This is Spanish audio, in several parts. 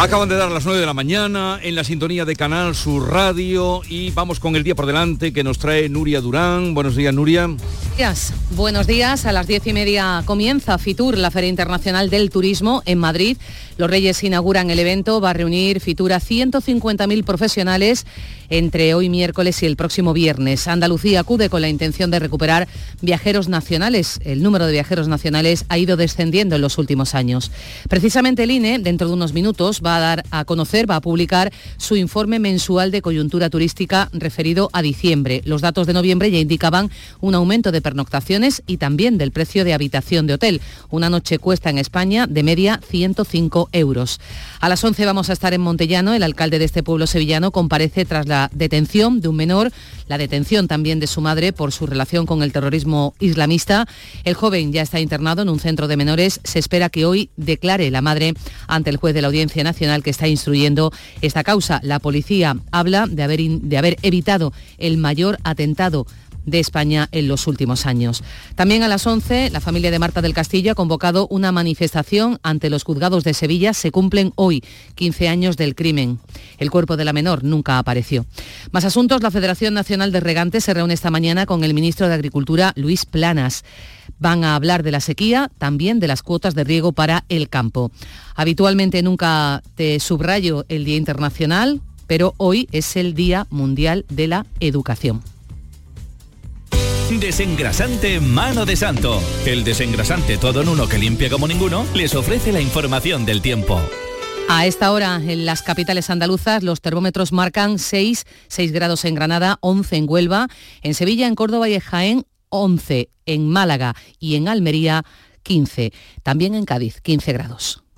Acaban de dar las 9 de la mañana en la sintonía de Canal Sur Radio y vamos con el día por delante que nos trae Nuria Durán. Buenos días, Nuria. Días. Buenos días. A las diez y media comienza FITUR, la Feria Internacional del Turismo en Madrid. Los Reyes inauguran el evento. Va a reunir FITUR a 150.000 profesionales entre hoy miércoles y el próximo viernes. Andalucía acude con la intención de recuperar viajeros nacionales. El número de viajeros nacionales ha ido descendiendo en los últimos años. Precisamente el INE, dentro de unos minutos, va a dar a conocer, va a publicar su informe mensual de coyuntura turística referido a diciembre. Los datos de noviembre ya indicaban un aumento de pernoctaciones y también del precio de habitación de hotel. Una noche cuesta en España de media 105 euros. A las 11 vamos a estar en Montellano. El alcalde de este pueblo sevillano comparece tras la detención de un menor, la detención también de su madre por su relación con el terrorismo islamista. El joven ya está internado en un centro de menores. Se espera que hoy declare la madre ante el juez de la Audiencia Nacional que está instruyendo esta causa. La policía habla de haber, de haber evitado el mayor atentado de España en los últimos años. También a las 11, la familia de Marta del Castillo ha convocado una manifestación ante los juzgados de Sevilla. Se cumplen hoy 15 años del crimen. El cuerpo de la menor nunca apareció. Más asuntos, la Federación Nacional de Regantes se reúne esta mañana con el ministro de Agricultura, Luis Planas. Van a hablar de la sequía, también de las cuotas de riego para el campo. Habitualmente nunca te subrayo el Día Internacional, pero hoy es el Día Mundial de la Educación. Desengrasante Mano de Santo. El desengrasante todo en uno que limpia como ninguno les ofrece la información del tiempo. A esta hora en las capitales andaluzas los termómetros marcan 6, 6 grados en Granada, 11 en Huelva, en Sevilla, en Córdoba y en Jaén 11, en Málaga y en Almería 15, también en Cádiz 15 grados.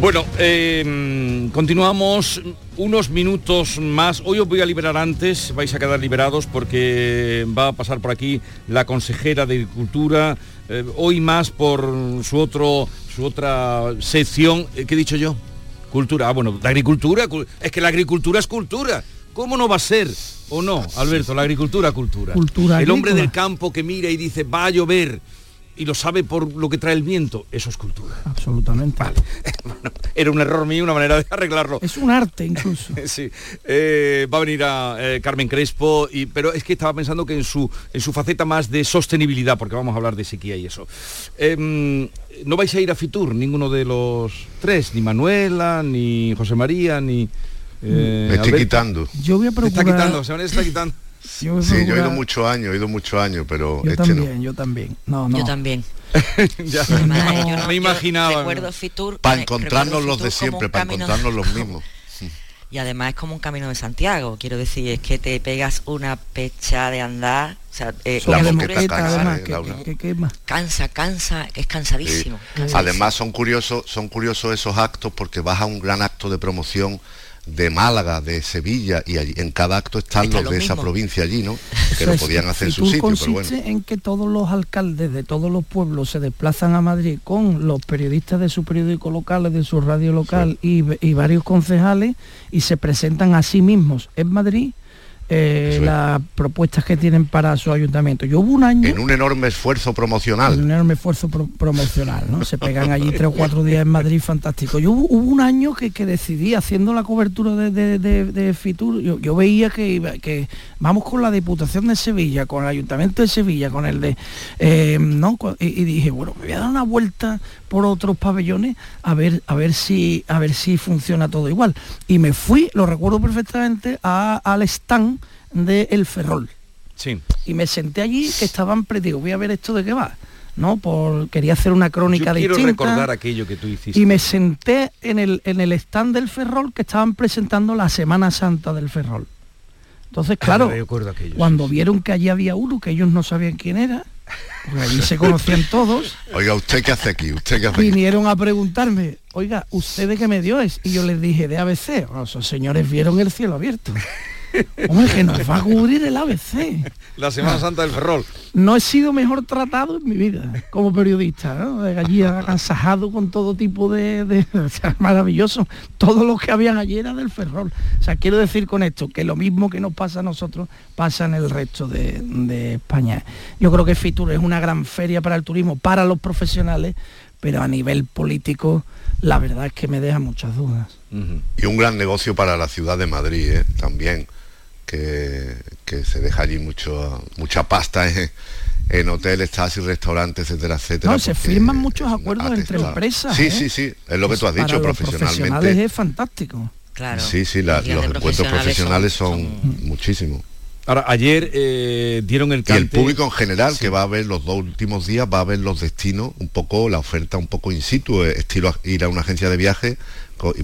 Bueno, eh, continuamos unos minutos más. Hoy os voy a liberar antes, vais a quedar liberados porque va a pasar por aquí la consejera de Agricultura, eh, hoy más por su, otro, su otra sección, eh, ¿qué he dicho yo? Cultura, ah, bueno, la agricultura, es que la agricultura es cultura. ¿Cómo no va a ser? ¿O no, Alberto? La agricultura, cultura. cultura El hombre agrícola. del campo que mira y dice, va a llover y lo sabe por lo que trae el viento, eso es cultura. Absolutamente. Vale. Bueno, era un error mío, una manera de arreglarlo. Es un arte incluso. Sí, eh, va a venir a eh, Carmen Crespo, y, pero es que estaba pensando que en su, en su faceta más de sostenibilidad, porque vamos a hablar de sequía y eso. Em, no vais a ir a Fitur, ninguno de los tres, ni Manuela, ni José María, ni... eh, Me estoy Alberto. quitando. Yo voy a Se está procurar... quitando, se está quitando. Yo voy a Sí, yo he ido muchos años, he ido muchos años, pero Yo este también, yo también. No, no. Yo también. Ya, Además, no, yo no- me yo imaginaba. Recuerdo Fitur. Para me- encontrarnos recuerdo los de Fitur siempre, para encontrarnos los mismos. Y además es como un camino de Santiago, quiero decir, es que te pegas una pecha de andar, o sea, eh, La moqueta cansa, además, eh, que, Laura. que- que quema. cansa, cansa, es Sí. cansadísimo. cansadísimo. Además son curiosos, son curiosos esos actos porque vas a un gran acto de promoción de Málaga, de Sevilla, y allí, en cada acto están Están los de esa provincia allí, ¿no? Que lo podían hacer en su sitio, pero consiste bueno. en que todos los alcaldes de todos los pueblos se desplazan a Madrid con los periodistas de su periódico local, de su radio local y, y varios concejales y se presentan a sí mismos en Madrid eh, las propuestas que tienen para su ayuntamiento. Yo hubo un año... En un enorme esfuerzo un promocional. enorme esfuerzo pro- promocional, ¿no? Se pegan allí tres o cuatro días en Madrid, fantástico. Yo hubo, hubo un año que, que decidí, haciendo la cobertura de, de- de- de Fitur, yo, yo veía que, que vamos con la Diputación de Sevilla, con el Ayuntamiento de Sevilla, con el de... eh, ¿no? Y dije, bueno, me voy a dar una vuelta por otros pabellones a ver, a ver si a ver si funciona todo igual. Y me fui, lo recuerdo perfectamente, a- al stand de El Ferrol Sí. y me senté allí que estaban pre digo voy a ver esto de qué va no por quería hacer una crónica Yo quiero distinta recordar aquello que tú hiciste. y me senté en el en el stand del Ferrol que estaban presentando la Semana Santa del Ferrol Entonces, Ah, claro, aquello, cuando sí, sí. vieron que allí había uno que ellos no sabían quién era, porque allí se conocían todos, Oiga, ¿usted qué hace aquí? ¿Usted qué hace aquí? vinieron a preguntarme, oiga, ¿usted de qué medio es? Y yo les dije, de ABC. Bueno, esos señores vieron el cielo abierto. Hombre, que nos va a cubrir el ABC. La Semana Santa del Ferrol. No he sido mejor tratado en mi vida como periodista, ¿no? De allí agasajado con todo tipo de, de- o sea, maravilloso. Todo lo que habían allí era del Ferrol. O sea, quiero decir con esto que lo mismo que nos pasa a nosotros pasa en el resto de, de España. Yo creo que Fitur es una gran feria para el turismo, para los profesionales, pero a nivel político la verdad es que me deja muchas dudas. Y un gran negocio para la ciudad de Madrid, ¿eh? también, que, que se deja allí mucho, mucha pasta en, en hoteles, taxis, restaurantes, etcétera, etcétera. No, se firman muchos acuerdos entre empresas, Sí, ¿eh? sí, sí, es lo que tú has Para dicho, los profesionales profesionalmente. es fantástico. Claro. Sí, sí, la- Los encuentros profesionales son, muchísimos. Ahora, ayer eh, dieron el Y cante... el público en general, que va a ver los dos últimos días, va a ver los destinos, un poco la oferta un poco in situ, eh, estilo a- ir a una agencia de viaje,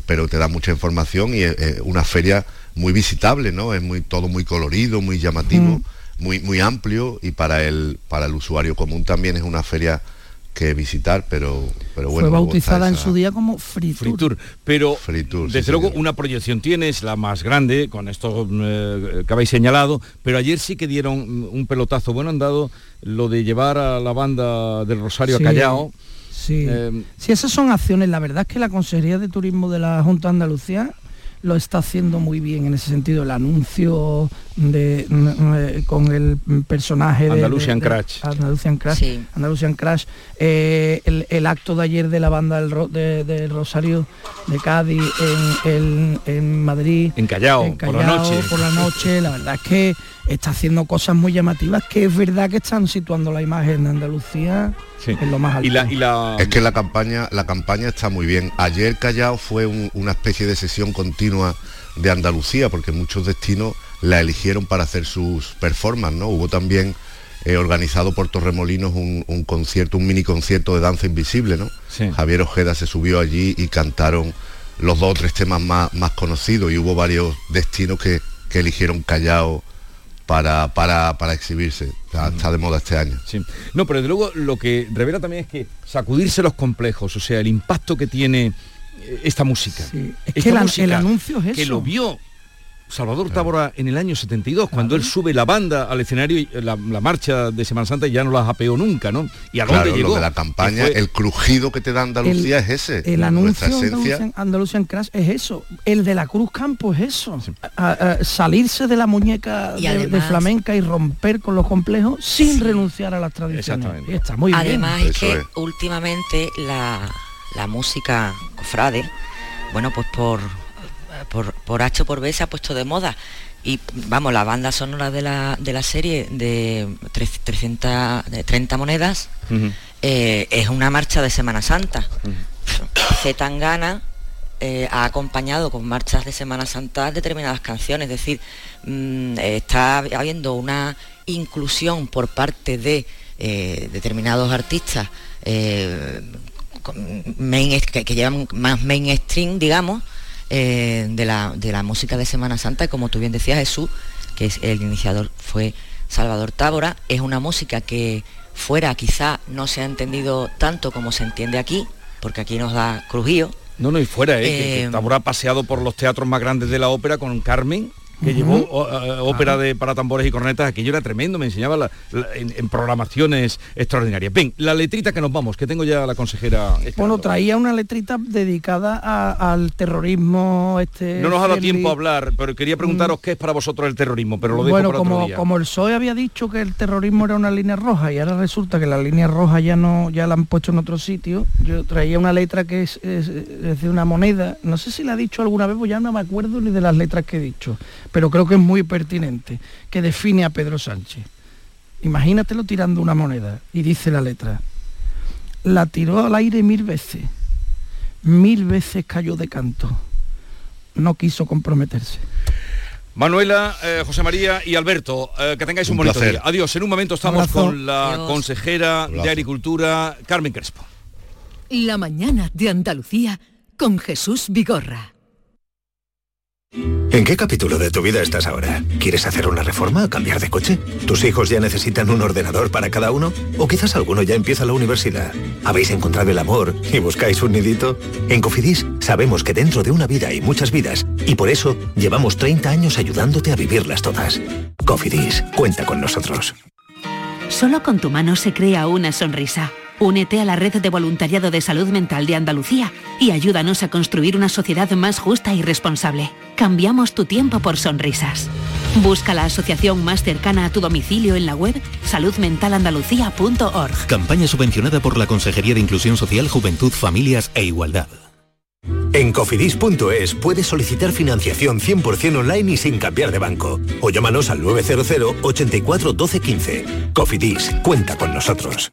pero te da mucha información y una feria muy visitable, ¿no? Es muy todo muy colorido, muy llamativo, muy muy amplio y para el para el usuario común también es una feria que visitar, pero pero bueno. Fue bautizada en su día como Free Tour. Free Tour. Pero Free Tour, sí, desde luego señor. una proyección tienes, la más grande, con esto eh, que habéis señalado, pero ayer sí que dieron mm, un pelotazo. Bueno, han dado lo de llevar a la banda del Rosario Sí, a Callao. Sí. Eh, Sí, esas son acciones. La verdad es que la Consejería de Turismo de la Junta de Andalucía lo está haciendo muy bien en ese sentido. El anuncio de, eh, con el personaje de Andalusian de- de- Crash. Andalusian Crash. Sí. Andalusian Crash. eh, el, el acto de ayer de la banda del, del Rosario de Cádiz en, en- en Madrid. En Callao, en por la noche. por la noche. La verdad es que está haciendo cosas muy llamativas que es verdad que están situando la imagen de Andalucía Sí. en lo más alto. Y la, y la- Es que la campaña, la campaña está muy bien. Ayer Callao fue un- una especie de sesión continua de Andalucía, porque muchos destinos la eligieron para hacer sus performances, ¿no? Hubo también eh, organizado por Torremolinos un, un concierto, un mini concierto de danza invisible, ¿no? Sí. Javier Ojeda se subió allí y cantaron los dos o tres temas más, más conocidos y hubo varios destinos que, que eligieron Callao para, para, para exhibirse. Está, está de moda este año. Sí. No, pero desde luego lo que revela también es que sacudirse los complejos, o sea, el impacto que tiene eh, esta música. Sí, es Esta que música el anuncio es eso. que lo vio Salvador Tábora en el año 72, cuando él sube la banda al escenario, y la, la marcha de Semana Santa y ya no la japeó nunca, ¿no? ¿Y a dónde Claro, llegó? lo de la campaña, fue- el crujido que te da Andalucía es ese. El anuncio de esencia. Andalusian, Crash es eso. El de la Cruz Campo es eso. A- a- salirse de la muñeca Y de, flamenca y romper con los complejos sin renunciar a las tradiciones. Exactamente. Está muy bien. Además es Eso que es. últimamente la, la música cofrade, bueno, pues por, por, por H o por B se ha puesto de moda. Y vamos, la banda sonora de la, de la serie de tre- 300, de 30 monedas Ujú. eh, es una marcha de Semana Santa. Z Tangana eh, ha acompañado con marchas de Semana Santa determinadas canciones, es decir, mm, está habiendo una inclusión por parte de eh, determinados artistas eh, main- que, que llevan más mainstream, digamos, eh, de, la, de la música de Semana Santa, y como tú bien decías, Jesús, que es el iniciador fue Salvador Tábora, es una música que fuera quizá no se ha entendido tanto como se entiende aquí, porque aquí nos da crujío. No, no, y fuera, ¿eh? que- que Eh, Tábora ha paseado por los teatros más grandes de la ópera con Carmen, que llevó o- eh, ópera de, para tambores y cornetas, aquello era tremendo, me enseñaba la- la- en, en programaciones extraordinarias. Ven, la letrita que nos vamos, que tengo ya la consejera. Bueno, traía una letrita dedicada a- al terrorismo. Este, No nos ha dado tiempo a hablar, pero quería preguntaros qué es para vosotros el terrorismo, pero lo dejo bueno, para otro como, día. como el PSOE había dicho que el terrorismo era una línea roja y ahora resulta que la línea roja ya no ya la han puesto en otro sitio, yo traía una letra que es, es- es de una moneda, no sé si la he dicho alguna vez, pues ya no me acuerdo ni de las letras que he dicho, pero creo que es muy pertinente, que define a Pedro Sánchez. Imagínatelo tirando una moneda y dice la letra, la tiró al aire mil veces, mil veces cayó de canto, no quiso comprometerse. Manuela, eh, José María y Alberto, eh, que tengáis un, Un bonito placer. día. Adiós. En un momento estamos con la Adiós. consejera de. Agricultura, Carmen Crespo. La mañana de Andalucía con Jesús Vigorra. ¿En qué capítulo de tu vida estás ahora? ¿Quieres hacer una reforma o cambiar de coche? ¿Tus hijos ya necesitan un ordenador para cada uno? ¿O quizás alguno ya empieza la universidad? ¿Habéis encontrado el amor y buscáis un nidito? En Cofidis sabemos que dentro de una vida hay muchas vidas y por eso llevamos 30 años ayudándote a vivirlas todas. Cofidis, cuenta con nosotros. Solo con tu mano se crea una sonrisa. Únete a la red de voluntariado de salud mental de Andalucía y ayúdanos a construir una sociedad más justa y responsable. Cambiamos tu tiempo por sonrisas. Busca la asociación más cercana a tu domicilio en la web saludmentalandalucía.org. Campaña subvencionada por la Consejería de Inclusión Social, Juventud, Familias e Igualdad. En cofidis.es puedes solicitar financiación 100% online y sin cambiar de banco. O llámanos al 900 84 12 15. Cofidis, cuenta con nosotros.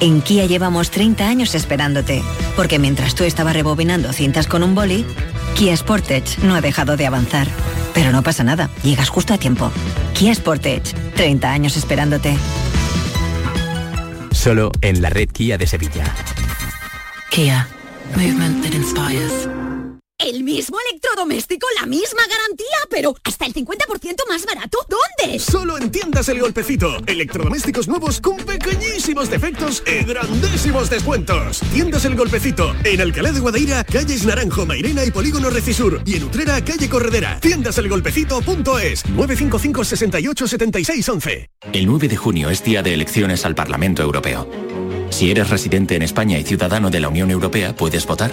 En Kia llevamos 30 años esperándote, porque mientras tú estabas rebobinando cintas con un boli, Kia Sportage no ha dejado de avanzar. Pero no pasa nada, llegas justo a tiempo. Kia Sportage, 30 años esperándote. Solo en la red Kia de Sevilla. Kia, movement that inspires. El mismo electrodoméstico, la misma garantía, pero hasta el 50% más barato. ¿Dónde? Solo en tiendas El Golpecito. Electrodomésticos nuevos con pequeñísimos defectos y grandísimos descuentos. Tiendas El Golpecito. En Alcalá de Guadaira, calles Naranjo, Mairena y Polígono Recisur. Y en Utrera, calle Corredera. Tiendaselgolpecito.es 955 68 76 11. El 9 de junio es día de elecciones al Parlamento Europeo. Si eres residente en España y ciudadano de la Unión Europea, puedes votar.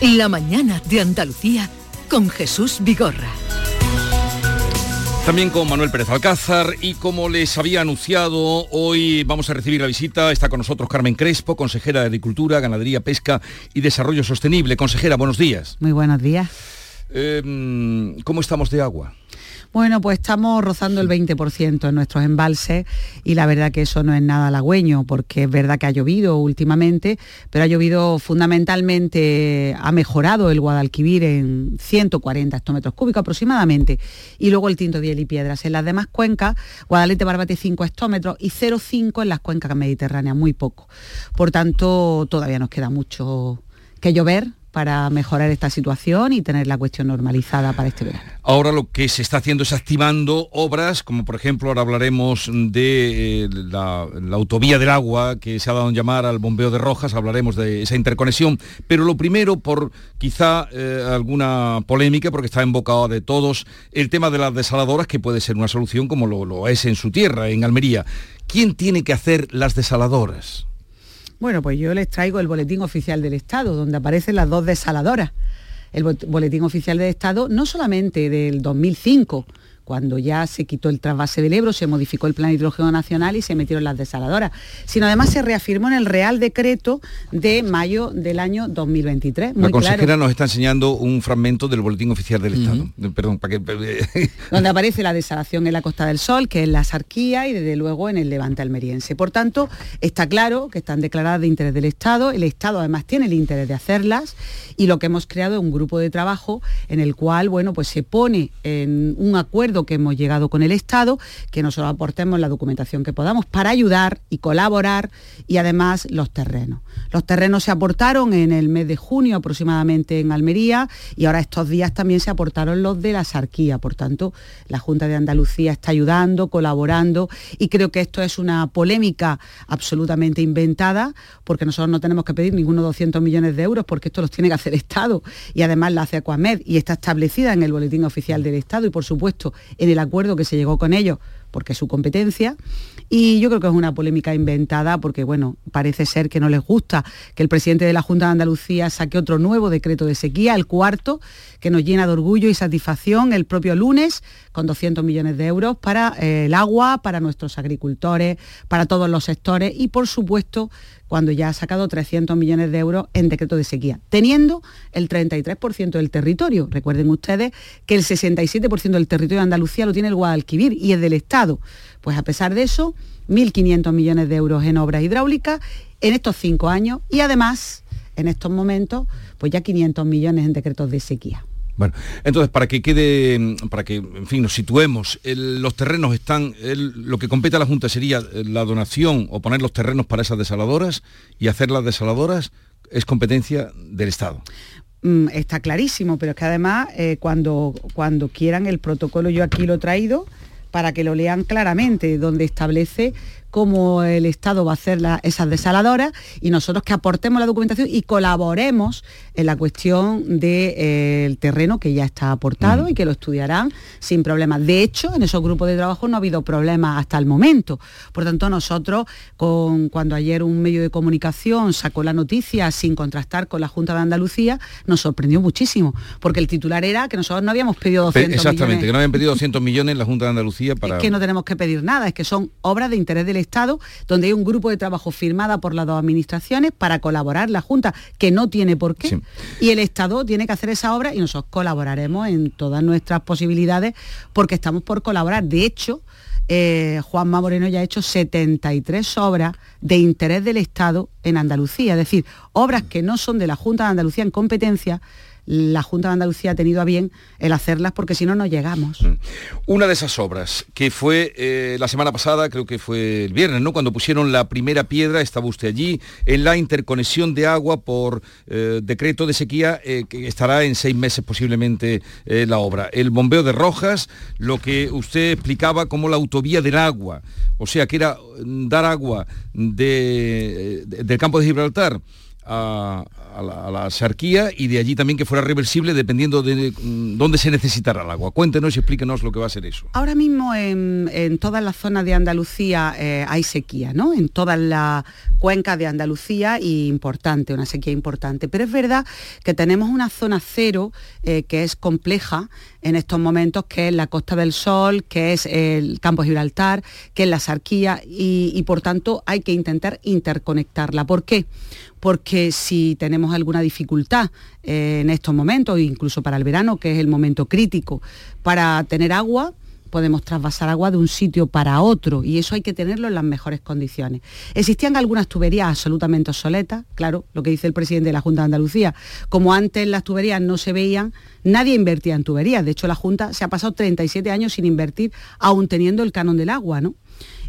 La mañana de Andalucía con Jesús Vigorra. También con Manuel Pérez Alcázar y como les había anunciado, hoy vamos a recibir la visita, está con nosotros Carmen Crespo, consejera de Agricultura, Ganadería, Pesca y Desarrollo Sostenible. Consejera, buenos días. Muy buenos días. Eh, ¿Cómo estamos de agua? Bueno, pues estamos rozando el 20% en nuestros embalses y la verdad que eso no es nada halagüeño porque es verdad que ha llovido últimamente, pero ha llovido fundamentalmente, ha mejorado el Guadalquivir en 140 hectómetros cúbicos aproximadamente y luego el Tinto Diel y Piedras. En las demás cuencas, Guadalete Barbate 5 hectómetros y 0,5 en las cuencas mediterráneas, muy poco. Por tanto, todavía nos queda mucho que llover para mejorar esta situación y tener la cuestión normalizada para este verano. Ahora lo que se está haciendo es activando obras, como por ejemplo ahora hablaremos de eh, la, autovía del agua que se ha dado en llamar al bombeo de Rojas, hablaremos de esa interconexión, pero lo primero por quizá eh, alguna polémica, porque está embocado de todos, el tema de las desaladoras, que puede ser una solución como lo es en su tierra, en Almería. ¿Quién tiene que hacer las desaladoras? Bueno, pues yo les traigo el boletín oficial del Estado, donde aparecen las dos desaladoras. El boletín oficial del Estado, no solamente del 2005, cuando ya se quitó el trasvase del Ebro, se modificó el plan hidrógeno nacional y se metieron las desaladoras, sino además se reafirmó en el Real Decreto de mayo del año 2023. la consejera nos está enseñando un fragmento del Boletín Oficial del Estado. Perdón, para que... Donde aparece la desalación en la Costa del Sol, que es la Sarquía y desde luego en el Levante almeriense. Por tanto, está claro que están declaradas de interés del Estado, el Estado además tiene el interés de hacerlas y lo que hemos creado es un grupo de trabajo en el cual, bueno, pues se pone en un acuerdo que hemos llegado con el Estado, que nosotros aportemos la documentación que podamos para ayudar y colaborar y además los terrenos. Los terrenos se aportaron en el mes de junio aproximadamente en Almería y ahora estos días también se aportaron los de la Sarquía. Por tanto, la Junta de Andalucía está ayudando, colaborando y creo que esto es una polémica absolutamente inventada porque nosotros no tenemos que pedir ninguno 200 millones de euros porque esto los tiene que hacer Estado y además la hace Aquamed y está establecida en el Boletín Oficial del Estado y por supuesto en el acuerdo que se llegó con ellos porque es su competencia. Y yo creo que es una polémica inventada porque, bueno, parece ser que no les gusta que el presidente de la Junta de Andalucía saque otro nuevo decreto de sequía, el cuarto, que nos llena de orgullo y satisfacción el propio lunes, con 200 millones de euros para eh, el agua, para nuestros agricultores, para todos los sectores y, por supuesto, cuando ya ha sacado 300 millones de euros en decreto de sequía, teniendo el 33% del territorio. Recuerden ustedes que el 67% del territorio de Andalucía lo tiene el Guadalquivir y es del Estado. Pues a pesar de eso, 1.500 millones de euros en obras hidráulicas en estos cinco años y además, en estos momentos, pues ya 500 millones en decretos de sequía. Bueno, entonces para que quede, para que, en fin, nos situemos, los terrenos están, lo que compete a la Junta sería la donación o poner los terrenos para esas desaladoras y hacer las desaladoras es competencia del Estado mm, está clarísimo, pero es que además eh, cuando, cuando quieran el protocolo, yo aquí lo he traído para que lo lean claramente, donde establece cómo el Estado va a hacer esas desaladoras y nosotros que aportemos la documentación y colaboremos en la cuestión del eh, terreno que ya está aportado y que lo estudiarán sin problemas. De hecho, en esos grupos de trabajo no ha habido problemas hasta el momento. Por tanto, nosotros, con, cuando ayer un medio de comunicación sacó la noticia sin contrastar con la Junta de Andalucía, nos sorprendió muchísimo, porque el titular era que nosotros no habíamos pedido 200 Exactamente, que no habían pedido 200 millones en la Junta de Andalucía para... Es que no tenemos que pedir nada, es que son obras de interés del Estado, donde hay un grupo de trabajo firmada por las dos administraciones para colaborar la Junta, que no tiene por qué. Y el Estado tiene que hacer esa obra y nosotros colaboraremos en todas nuestras posibilidades porque estamos por colaborar. De hecho, eh, Juanma Moreno ya ha hecho 73 obras de interés del Estado en Andalucía, es decir, obras que no son de la Junta de Andalucía en competencia, la Junta de Andalucía ha tenido a bien el hacerlas porque si no, no llegamos. Mm. Una de esas obras, que fue eh, la semana pasada, creo que fue el viernes, ¿no? Cuando pusieron la primera piedra, estaba usted allí, en la interconexión de agua por eh, decreto de sequía, eh, que estará en seis meses posiblemente la obra. El bombeo de Rojas, lo que usted explicaba como la autovía del agua, o sea, que era mm, dar agua del campo de Gibraltar a, la, a, y de allí también que fuera reversible dependiendo de mm, dónde se necesitara el agua. Cuéntenos y explíquenos lo que va a ser eso. Ahora mismo en, en todas las zonas de Andalucía eh, hay sequía, ¿no? En todas las cuencas de Andalucía y importante, una sequía importante. Pero es verdad que tenemos una zona cero eh, que es compleja en estos momentos, que es la Costa del Sol, que es el Campo Gibraltar, que es la Sarquía y por tanto hay que intentar interconectarla. ¿Por qué? Porque si tenemos alguna dificultad eh, en estos momentos, incluso para el verano, que es el momento crítico, para tener agua, podemos trasvasar agua de un sitio para otro y eso hay que tenerlo en las mejores condiciones. Existían algunas tuberías absolutamente obsoletas, claro, lo que dice el presidente de la Junta de Andalucía, como antes las tuberías no se veían, nadie invertía en tuberías, de hecho la Junta se ha pasado 37 años sin invertir, aún teniendo el canon del agua, ¿no?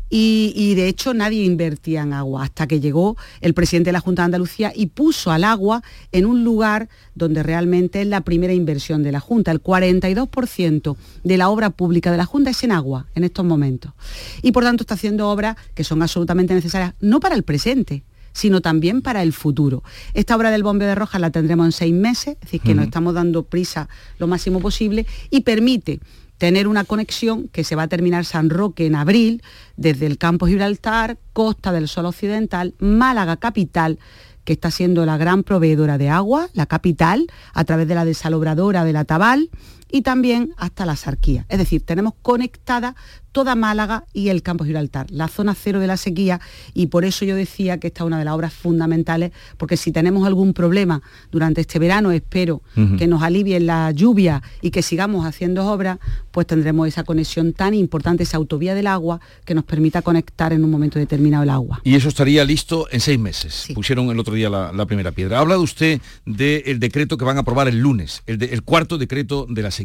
Y, de hecho nadie invertía en agua hasta que llegó el presidente de la Junta de Andalucía y puso al agua en un lugar donde realmente es la primera inversión de la Junta. El 42% de la obra pública de la Junta es en agua en estos momentos. Y por tanto está haciendo obras que son absolutamente necesarias, no para el presente, sino también para el futuro. Esta obra del bombeo de Rojas la tendremos en seis meses, es decir, que nos estamos dando prisa lo máximo posible y permite tener una conexión que se va a terminar San Roque en abril, desde el campo Gibraltar, Costa del Sol Occidental, Málaga capital, que está siendo la gran proveedora de agua, la capital, a través de la desalobradora de la Tabal, y también hasta la Sarquía. Es decir, tenemos conectada toda Málaga y el campo Gibraltar, la zona cero de la sequía y por eso yo decía que esta es una de las obras fundamentales, porque si tenemos algún problema durante este verano, espero que nos alivien la lluvia y que sigamos haciendo obras, pues tendremos esa conexión tan importante, esa autovía del agua, que nos permita conectar en un momento determinado el agua. Y eso estaría listo en seis meses. Pusieron el otro día la, primera piedra. Ha hablado usted del decreto que van a aprobar el lunes, el, el cuarto decreto de la sequía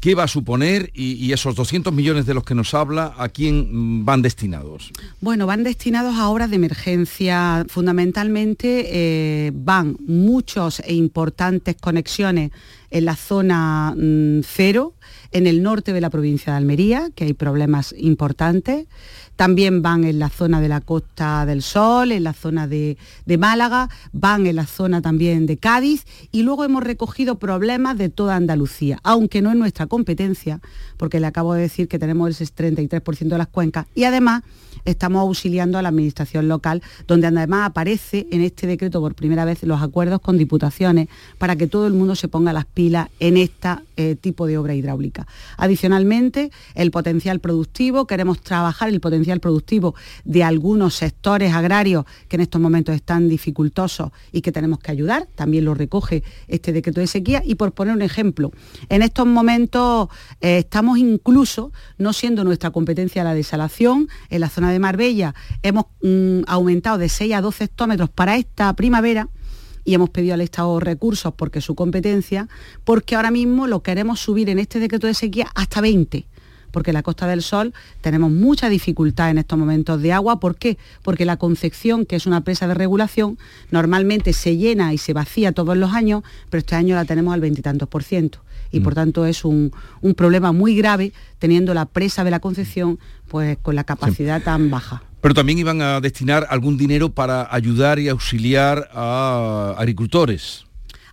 qué va a suponer y, y esos 200 millones de los que nos habla, ¿a quién mm, van destinados? Bueno, van destinados a obras de emergencia. Fundamentalmente eh, van muchos e importantes conexiones en la zona mm, cero, en el norte de la provincia de Almería, que hay problemas importantes. También van en la zona de la Costa del Sol, en la zona de, Málaga, van en la zona también de Cádiz y luego hemos recogido problemas de toda Andalucía, aunque no es nuestra competencia, porque le acabo de decir que tenemos el 33% de las cuencas y además estamos auxiliando a la administración local, donde además aparece en este decreto por primera vez los acuerdos con diputaciones para que todo el mundo se ponga las pilas en este tipo de obra hidráulica. Adicionalmente, el potencial productivo, queremos trabajar el potencial productivo de algunos sectores agrarios que en estos momentos están dificultosos y que tenemos que ayudar, también lo recoge este decreto de sequía y por poner un ejemplo, en estos momentos eh, estamos incluso, no siendo nuestra competencia la desalación, en la zona de Marbella hemos mm, aumentado de 6 a 12 hectómetros para esta primavera y hemos pedido al Estado recursos porque su competencia, porque ahora mismo lo queremos subir en este decreto de sequía hasta 20 porque en la Costa del Sol tenemos mucha dificultad en estos momentos de agua. ¿Por qué? Porque la Concepción, que es una presa de regulación, normalmente se llena y se vacía todos los años, pero este año la tenemos al veintitantos por ciento. Y por tanto es un, un, problema muy grave teniendo la presa de la Concepción pues con la capacidad sí. tan baja. Pero también iban a destinar algún dinero para ayudar y auxiliar a agricultores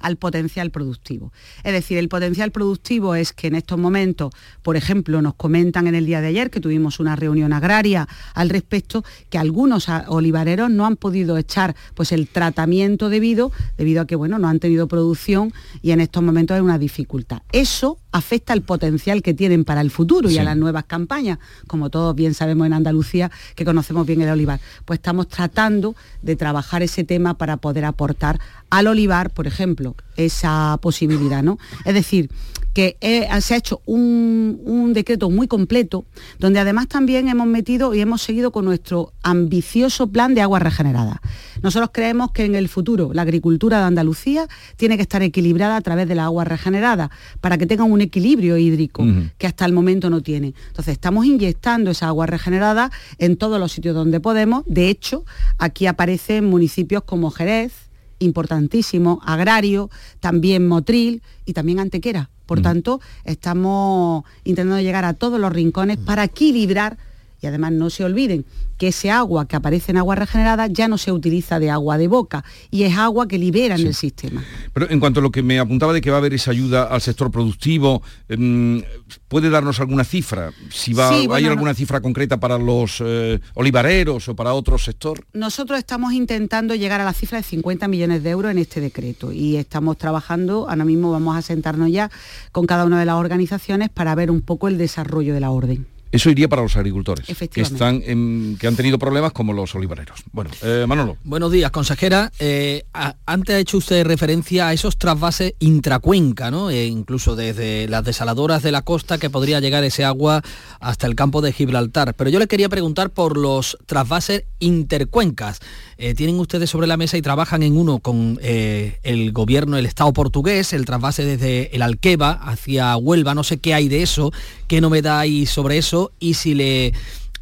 al potencial productivo. Es decir, el potencial productivo es que en estos momentos, por ejemplo, nos comentan en el día de ayer que tuvimos una reunión agraria al respecto, que algunos olivareros no han podido echar pues, el tratamiento debido, debido a que bueno, no han tenido producción y en estos momentos hay una dificultad. Eso afecta al potencial que tienen para el futuro sí. y a las nuevas campañas, como todos bien sabemos en Andalucía, que conocemos bien el olivar. Pues estamos tratando de trabajar ese tema para poder aportar al olivar, por ejemplo, esa posibilidad, ¿no? Es decir, que se ha hecho un, un, decreto muy completo, donde además también hemos metido y hemos seguido con nuestro ambicioso plan de agua regenerada. Nosotros creemos que en el futuro la agricultura de Andalucía tiene que estar equilibrada a través de la agua regenerada, para que tenga un equilibrio hídrico uh -huh. que hasta el momento no tiene. Entonces estamos inyectando esa agua regenerada en todos los sitios donde podemos. De hecho, aquí aparecen municipios como Jerez, importantísimo, agrario, también Motril y también Antequera. Por mm. tanto, estamos intentando llegar a todos los rincones para equilibrar y además no se olviden que ese agua que aparece en agua regenerada ya no se utiliza de agua de boca y es agua que libera sí. en el sistema. Pero en cuanto a lo que me apuntaba de que va a haber esa ayuda al sector productivo, eh, ¿puede darnos alguna cifra? Si va, sí, bueno, ¿Hay alguna no... cifra concreta para los eh, olivareros o para otro sector? Nosotros estamos intentando llegar a la cifra de 50 millones de euros en este decreto y estamos trabajando, ahora mismo vamos a sentarnos ya con cada una de las organizaciones para ver un poco el desarrollo de la orden. Eso iría para los agricultores que están en, que han tenido problemas como los olivareros. Bueno, eh, Manolo. Buenos días, consejera. Eh, a, antes ha hecho usted referencia a esos trasvases intracuenca, ¿no? E incluso desde las desaladoras de la costa que podría llegar ese agua hasta el campo de Gibraltar. Pero yo le quería preguntar por los trasvases intercuencas. Eh, tienen ustedes sobre la mesa y trabajan en uno con eh, el gobierno, el Estado portugués, el trasvase desde el Alqueva hacia Huelva. No sé qué hay de eso, qué novedad hay sobre eso y si le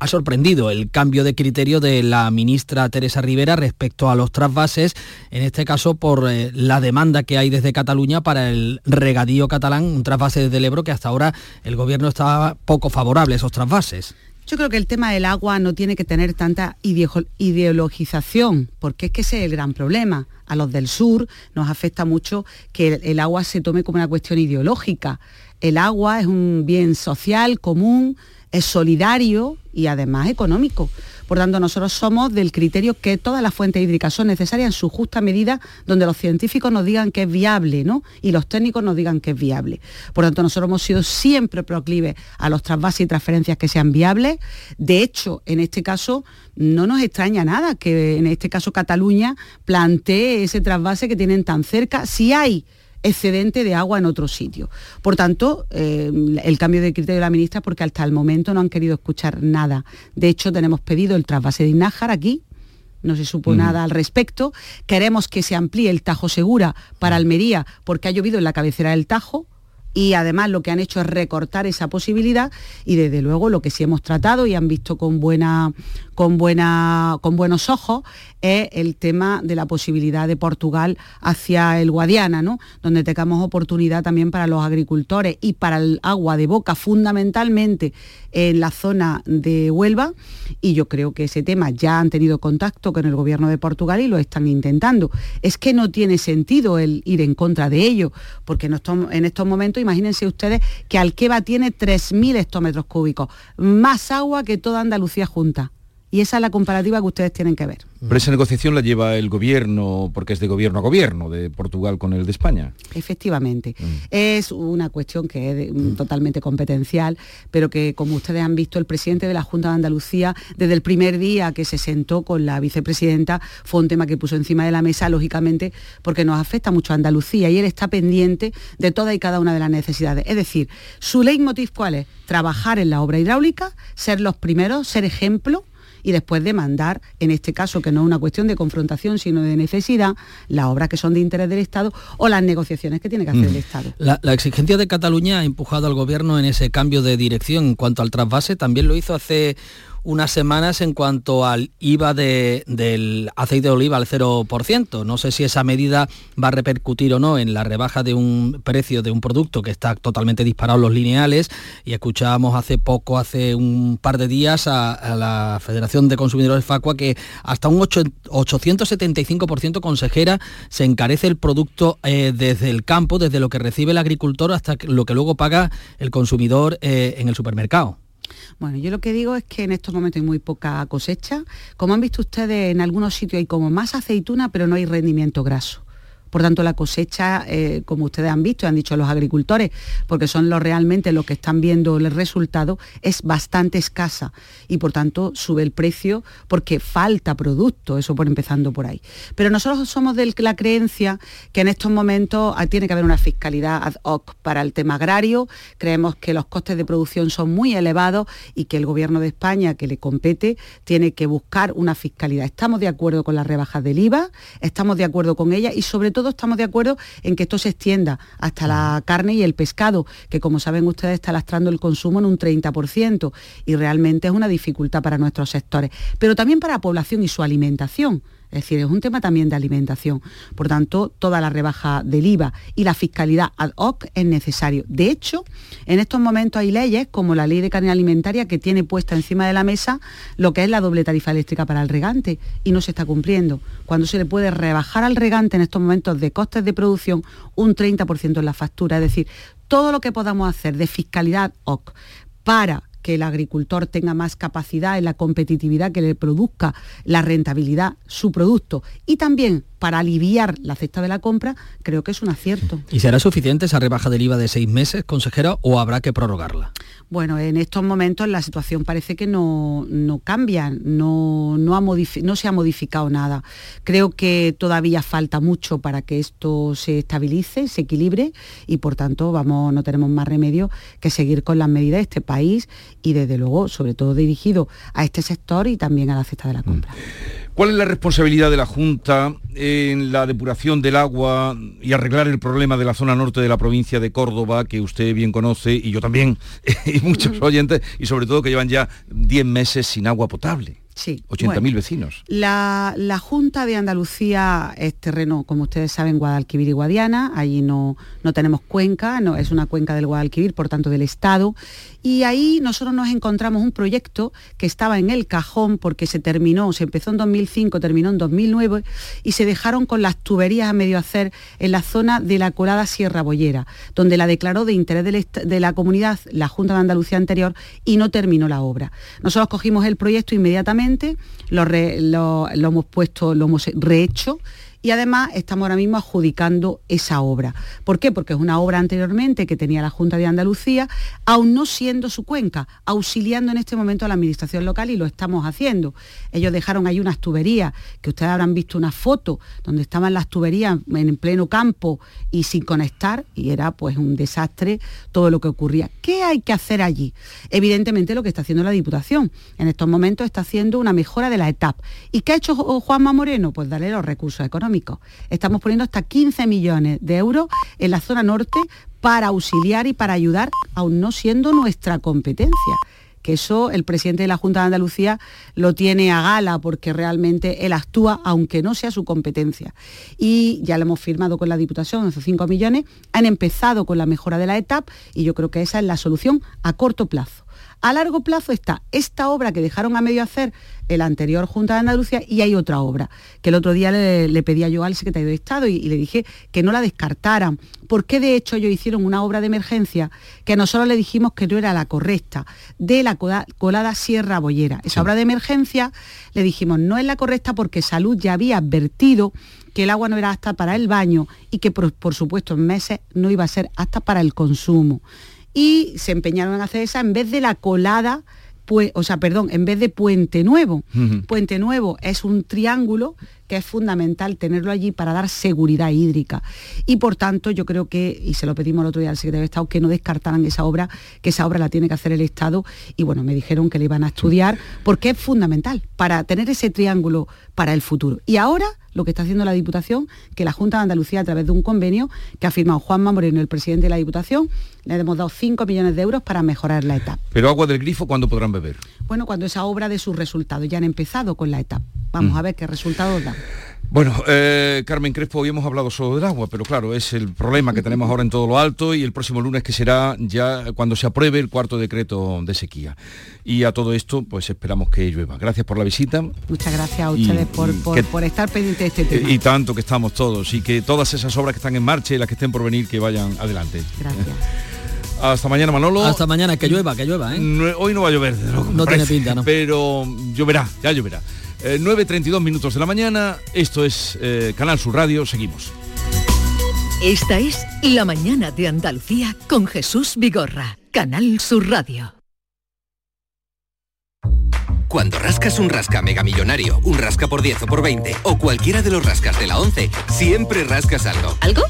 ha sorprendido el cambio de criterio de la ministra Teresa Rivera respecto a los trasvases, en este caso por eh, la demanda que hay desde Cataluña para el regadío catalán, un trasvase desde el Ebro que hasta ahora el gobierno estaba poco favorable a esos trasvases. Yo creo que el tema del agua no tiene que tener tanta ideologización, porque es que ese es el gran problema. A los del sur nos afecta mucho que el agua se tome como una cuestión ideológica. El agua es un bien social, común, es solidario y además económico. Por tanto, nosotros somos del criterio que todas las fuentes hídricas son necesarias en su justa medida, donde los científicos nos digan que es viable, ¿no? Y los técnicos nos digan que es viable. Por tanto, nosotros hemos sido siempre proclives a los trasvases y transferencias que sean viables. De hecho, en este caso, no nos extraña nada que en este caso Cataluña plantee ese trasvase que tienen tan cerca. Si hay excedente de agua en otro sitio. Por tanto, eh, el cambio de criterio de la ministra porque hasta el momento no han querido escuchar nada. De hecho, tenemos pedido el trasvase de Inájar aquí, no se supo mm. nada al respecto. Queremos que se amplíe el Tajo Segura para Almería porque ha llovido en la cabecera del Tajo, y además lo que han hecho es recortar esa posibilidad y desde luego lo que sí hemos tratado y han visto con buena con buena con buenos ojos es el tema de la posibilidad de Portugal hacia el Guadiana, ¿no? donde tengamos oportunidad también para los agricultores y para el agua de boca, fundamentalmente en la zona de Huelva. Y yo creo que ese tema ya han tenido contacto con el gobierno de Portugal y lo están intentando. Es que no tiene sentido el ir en contra de ello, porque en estos, en estos momentos, imagínense ustedes que Alqueva tiene 3.000 hectómetros cúbicos, más agua que toda Andalucía junta. Y esa es la comparativa que ustedes tienen que ver. Pero esa negociación la lleva el gobierno, porque es de gobierno a gobierno, de Portugal con el de España. Efectivamente. Es una cuestión que es de- mm, totalmente competencial, pero que, como ustedes han visto, el presidente de la Junta de Andalucía, desde el primer día que se sentó con la vicepresidenta, fue un tema que puso encima de la mesa, lógicamente, porque nos afecta mucho a Andalucía y él está pendiente de toda y cada una de las necesidades. Es decir, su leitmotiv cuál es? Trabajar en la obra hidráulica, ser los primeros, ser ejemplo y después demandar, en este caso que no es una cuestión de confrontación, sino de necesidad, las obras que son de interés del Estado o las negociaciones que tiene que hacer Mm. el Estado. La, la exigencia de Cataluña ha empujado al gobierno en ese cambio de dirección en cuanto al trasvase. También lo hizo hace unas semanas en cuanto al IVA de- del aceite de oliva al 0%. No sé si esa medida va a repercutir o no en la rebaja de un precio de un producto que está totalmente disparado los lineales. Y escuchábamos hace poco, hace un par de días, a, la Federación de Consumidores Facua que hasta un ocho- 875% consejera se encarece el producto eh, desde el campo, desde lo que recibe el agricultor hasta lo que luego paga el consumidor eh, en el supermercado. Bueno, yo lo que digo es que en estos momentos hay muy poca cosecha. Como han visto ustedes, en algunos sitios hay como más aceituna, pero no hay rendimiento graso. Por tanto, la cosecha, eh, como ustedes han visto han dicho los agricultores, porque son los realmente los que están viendo el resultado, es bastante escasa y por tanto sube el precio porque falta producto, eso por empezando por ahí. Pero nosotros somos de la creencia que en estos momentos ah, tiene que haber una fiscalidad ad hoc para el tema agrario. Creemos que los costes de producción son muy elevados y que el gobierno de España, que le compete, tiene que buscar una fiscalidad. Estamos de acuerdo con las rebajas del IVA, estamos de acuerdo con ella y sobre todo estamos de acuerdo en que esto se extienda hasta la carne y el pescado, que como saben ustedes está lastrando el consumo en un 30% y realmente es una dificultad para nuestros sectores, pero también para la población y su alimentación. Es decir, es un tema también de alimentación. Por tanto, toda la rebaja del IVA y la fiscalidad ad hoc es necesario. De hecho, en estos momentos hay leyes como la ley de carne alimentaria que tiene puesta encima de la mesa lo que es la doble tarifa eléctrica para el regante y no se está cumpliendo. Cuando se le puede rebajar al regante en estos momentos de costes de producción un 30% en la factura. Es decir, todo lo que podamos hacer de fiscalidad ad hoc para que el agricultor tenga más capacidad en la competitividad que le produzca la rentabilidad su producto. Y también para aliviar la cesta de la compra, creo que es un acierto. ¿Y será suficiente esa rebaja del IVA de seis meses, consejera, o habrá que prorrogarla? Bueno, en estos momentos la situación parece que no, no cambia, no, no, ha no se ha modificado nada. Creo que todavía falta mucho para que esto se estabilice, se equilibre y por tanto vamos, no tenemos más remedio que seguir con las medidas de este país y desde luego, sobre todo dirigido a este sector y también a la cesta de la compra. ¿Cuál es la responsabilidad de la Junta en la depuración del agua y arreglar el problema de la zona norte de la provincia de Córdoba, que usted bien conoce, y yo también, y muchos oyentes, y sobre todo que llevan ya 10 meses sin agua potable? Sí. 80.000 bueno. vecinos. La, la Junta de Andalucía es terreno, como ustedes saben, Guadalquivir y Guadiana. Allí no, no tenemos cuenca, no, es una cuenca del Guadalquivir, por tanto del Estado. Y ahí nosotros nos encontramos un proyecto que estaba en el cajón porque se terminó, se empezó en 2005, terminó en 2009 y se dejaron con las tuberías a medio hacer en la zona de la colada Sierra Bollera, donde la declaró de interés de la comunidad la Junta de Andalucía anterior y no terminó la obra. Nosotros cogimos el proyecto inmediatamente, lo, lo hemos puesto, lo hemos rehecho y además estamos ahora mismo adjudicando esa obra. ¿Por qué? Porque es una obra anteriormente que tenía la Junta de Andalucía, aún no siendo su cuenca, auxiliando en este momento a la administración local y lo estamos haciendo. Ellos dejaron ahí unas tuberías, que ustedes habrán visto una foto donde estaban las tuberías en pleno campo y sin conectar y era pues un desastre todo lo que ocurría. ¿Qué hay que hacer allí? Evidentemente lo que está haciendo la Diputación. En estos momentos está haciendo una mejora de la etapa. ¿Y qué ha hecho Juanma Moreno? Pues darle los recursos económicos Estamos poniendo hasta 15 millones de euros en la zona norte para auxiliar y para ayudar, aún no siendo nuestra competencia que eso el presidente de la Junta de Andalucía lo tiene a gala porque realmente él actúa aunque no sea su competencia. Y ya lo hemos firmado con la Diputación, esos 5 millones, han empezado con la mejora de la etapa y yo creo que esa es la solución a corto plazo. A largo plazo está esta obra que dejaron a medio hacer el anterior Junta de Andalucía y hay otra obra, que el otro día le, pedía yo al secretario de Estado y, le dije que no la descartaran, porque de hecho ellos hicieron una obra de emergencia que nosotros le dijimos que no era la correcta, de la colada Sierra Bollera. Esa obra de emergencia le dijimos no es la correcta porque Salud ya había advertido que el agua no era apta para el baño y que por supuesto en meses no iba a ser apta para el consumo y se empeñaron en hacer esa en vez de la colada pues, o sea, perdón, en vez de Puente Nuevo. Puente Nuevo es un triángulo que es fundamental tenerlo allí para dar seguridad hídrica. Y por tanto, yo creo que, y se lo pedimos el otro día al secretario de Estado, que no descartaran esa obra, que esa obra la tiene que hacer el Estado. Y bueno, me dijeron que le iban a estudiar, porque es fundamental para tener ese triángulo para el futuro. Y ahora lo que está haciendo la Diputación, que la Junta de Andalucía, a través de un convenio que ha firmado Juanma Moreno, el presidente de la Diputación, le hemos dado 5 millones de euros para mejorar la etapa. Pero agua del grifo, ¿cuándo podrán beber? Bueno, cuando esa obra de sus resultados, ya han empezado con la etapa. Vamos mm. a ver qué resultados da. Bueno, eh, Carmen Crespo, hoy hemos hablado solo del agua, pero claro, es el problema que tenemos ahora en todo lo alto y el próximo lunes que será ya cuando se apruebe el cuarto decreto de sequía. Y a todo esto, pues esperamos que llueva. Gracias por la visita. Muchas gracias a ustedes por, estar pendientes de este tema. Y tanto que estamos todos y que todas esas obras que están en marcha y las que estén por venir, que vayan adelante. Gracias. Hasta mañana, Manolo. Hasta mañana, que llueva, que llueva, ¿eh? hoy no va a llover, No tiene pinta, ¿no? Pero lloverá, ya lloverá. 9.32 eh, minutos de la mañana, esto es eh, Canal Sur Radio, seguimos. Esta es La Mañana de Andalucía con Jesús Vigorra, Canal Sur Radio. Cuando rascas un rasca mega millonario, un rasca por 10 o por 20 o cualquiera de los rascas de la 11, siempre rascas algo. ¿Algo?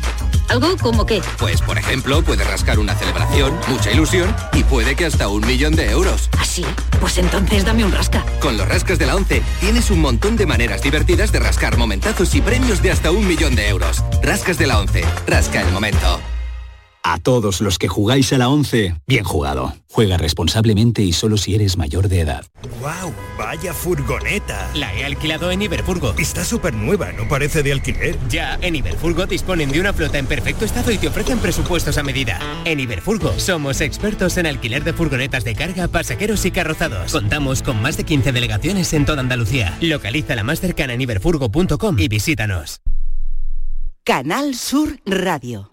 ¿Algo como qué? Pues por ejemplo, puede rascar una celebración, mucha ilusión y puede que hasta un millón de euros. ¿Ah, sí? Pues entonces dame un rasca. Con los rascas de la 11 tienes un montón de maneras divertidas de rascar momentazos y premios de hasta un millón de euros. Rascas de la 11. Rasca el momento. A todos los que jugáis a la 11, bien jugado. Juega responsablemente y solo si eres mayor de edad. ¡Wow! ¡Vaya furgoneta! La he alquilado en Iberfurgo. Está súper nueva, ¿no parece de alquiler? Ya, en Iberfurgo disponen de una flota en perfecto estado y te ofrecen presupuestos a medida. En Iberfurgo somos expertos en alquiler de furgonetas de carga, pasajeros y carrozados. Contamos con más de 15 delegaciones en toda Andalucía. Localiza la más cercana en iberfurgo.com y visítanos. Canal Sur Radio.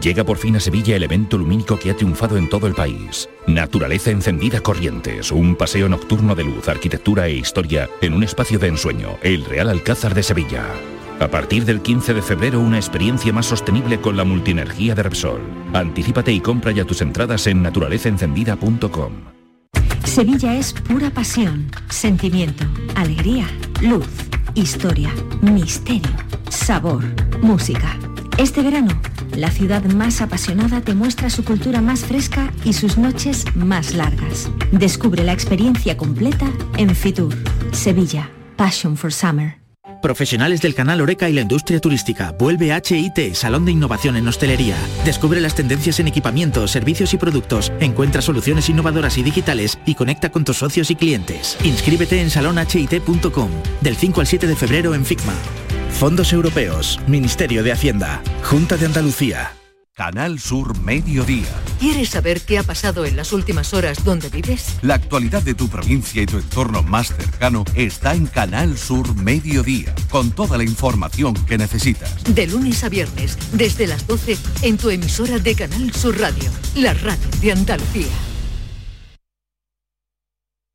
Llega por fin a Sevilla el evento lumínico que ha triunfado en todo el país. Naturaleza encendida Corrientes, un paseo nocturno de luz, arquitectura e historia en un espacio de ensueño, el Real Alcázar de Sevilla. A partir del 15 de febrero, una experiencia más sostenible con la multienergía de Repsol. Anticípate y compra ya tus entradas en naturalezaencendida.com. Sevilla es pura pasión, sentimiento, alegría, luz, historia, misterio, sabor, música. Este verano la ciudad más apasionada te muestra su cultura más fresca y sus noches más largas. Descubre la experiencia completa en Fitur, Sevilla, Passion for Summer. Profesionales del canal Oreca y la industria turística. Vuelve HIT, Salón de Innovación en Hostelería. Descubre las tendencias en equipamientos, servicios y productos. Encuentra soluciones innovadoras y digitales y conecta con tus socios y clientes. Inscríbete en salonhit.com del 5 al 7 de febrero en Figma. Fondos Europeos, Ministerio de Hacienda, Junta de Andalucía. Canal Sur Mediodía. ¿Quieres saber qué ha pasado en las últimas horas donde vives? La actualidad de tu provincia y tu entorno más cercano está en Canal Sur Mediodía, con toda la información que necesitas. De lunes a viernes, desde las 12, en tu emisora de Canal Sur Radio, la radio de Andalucía.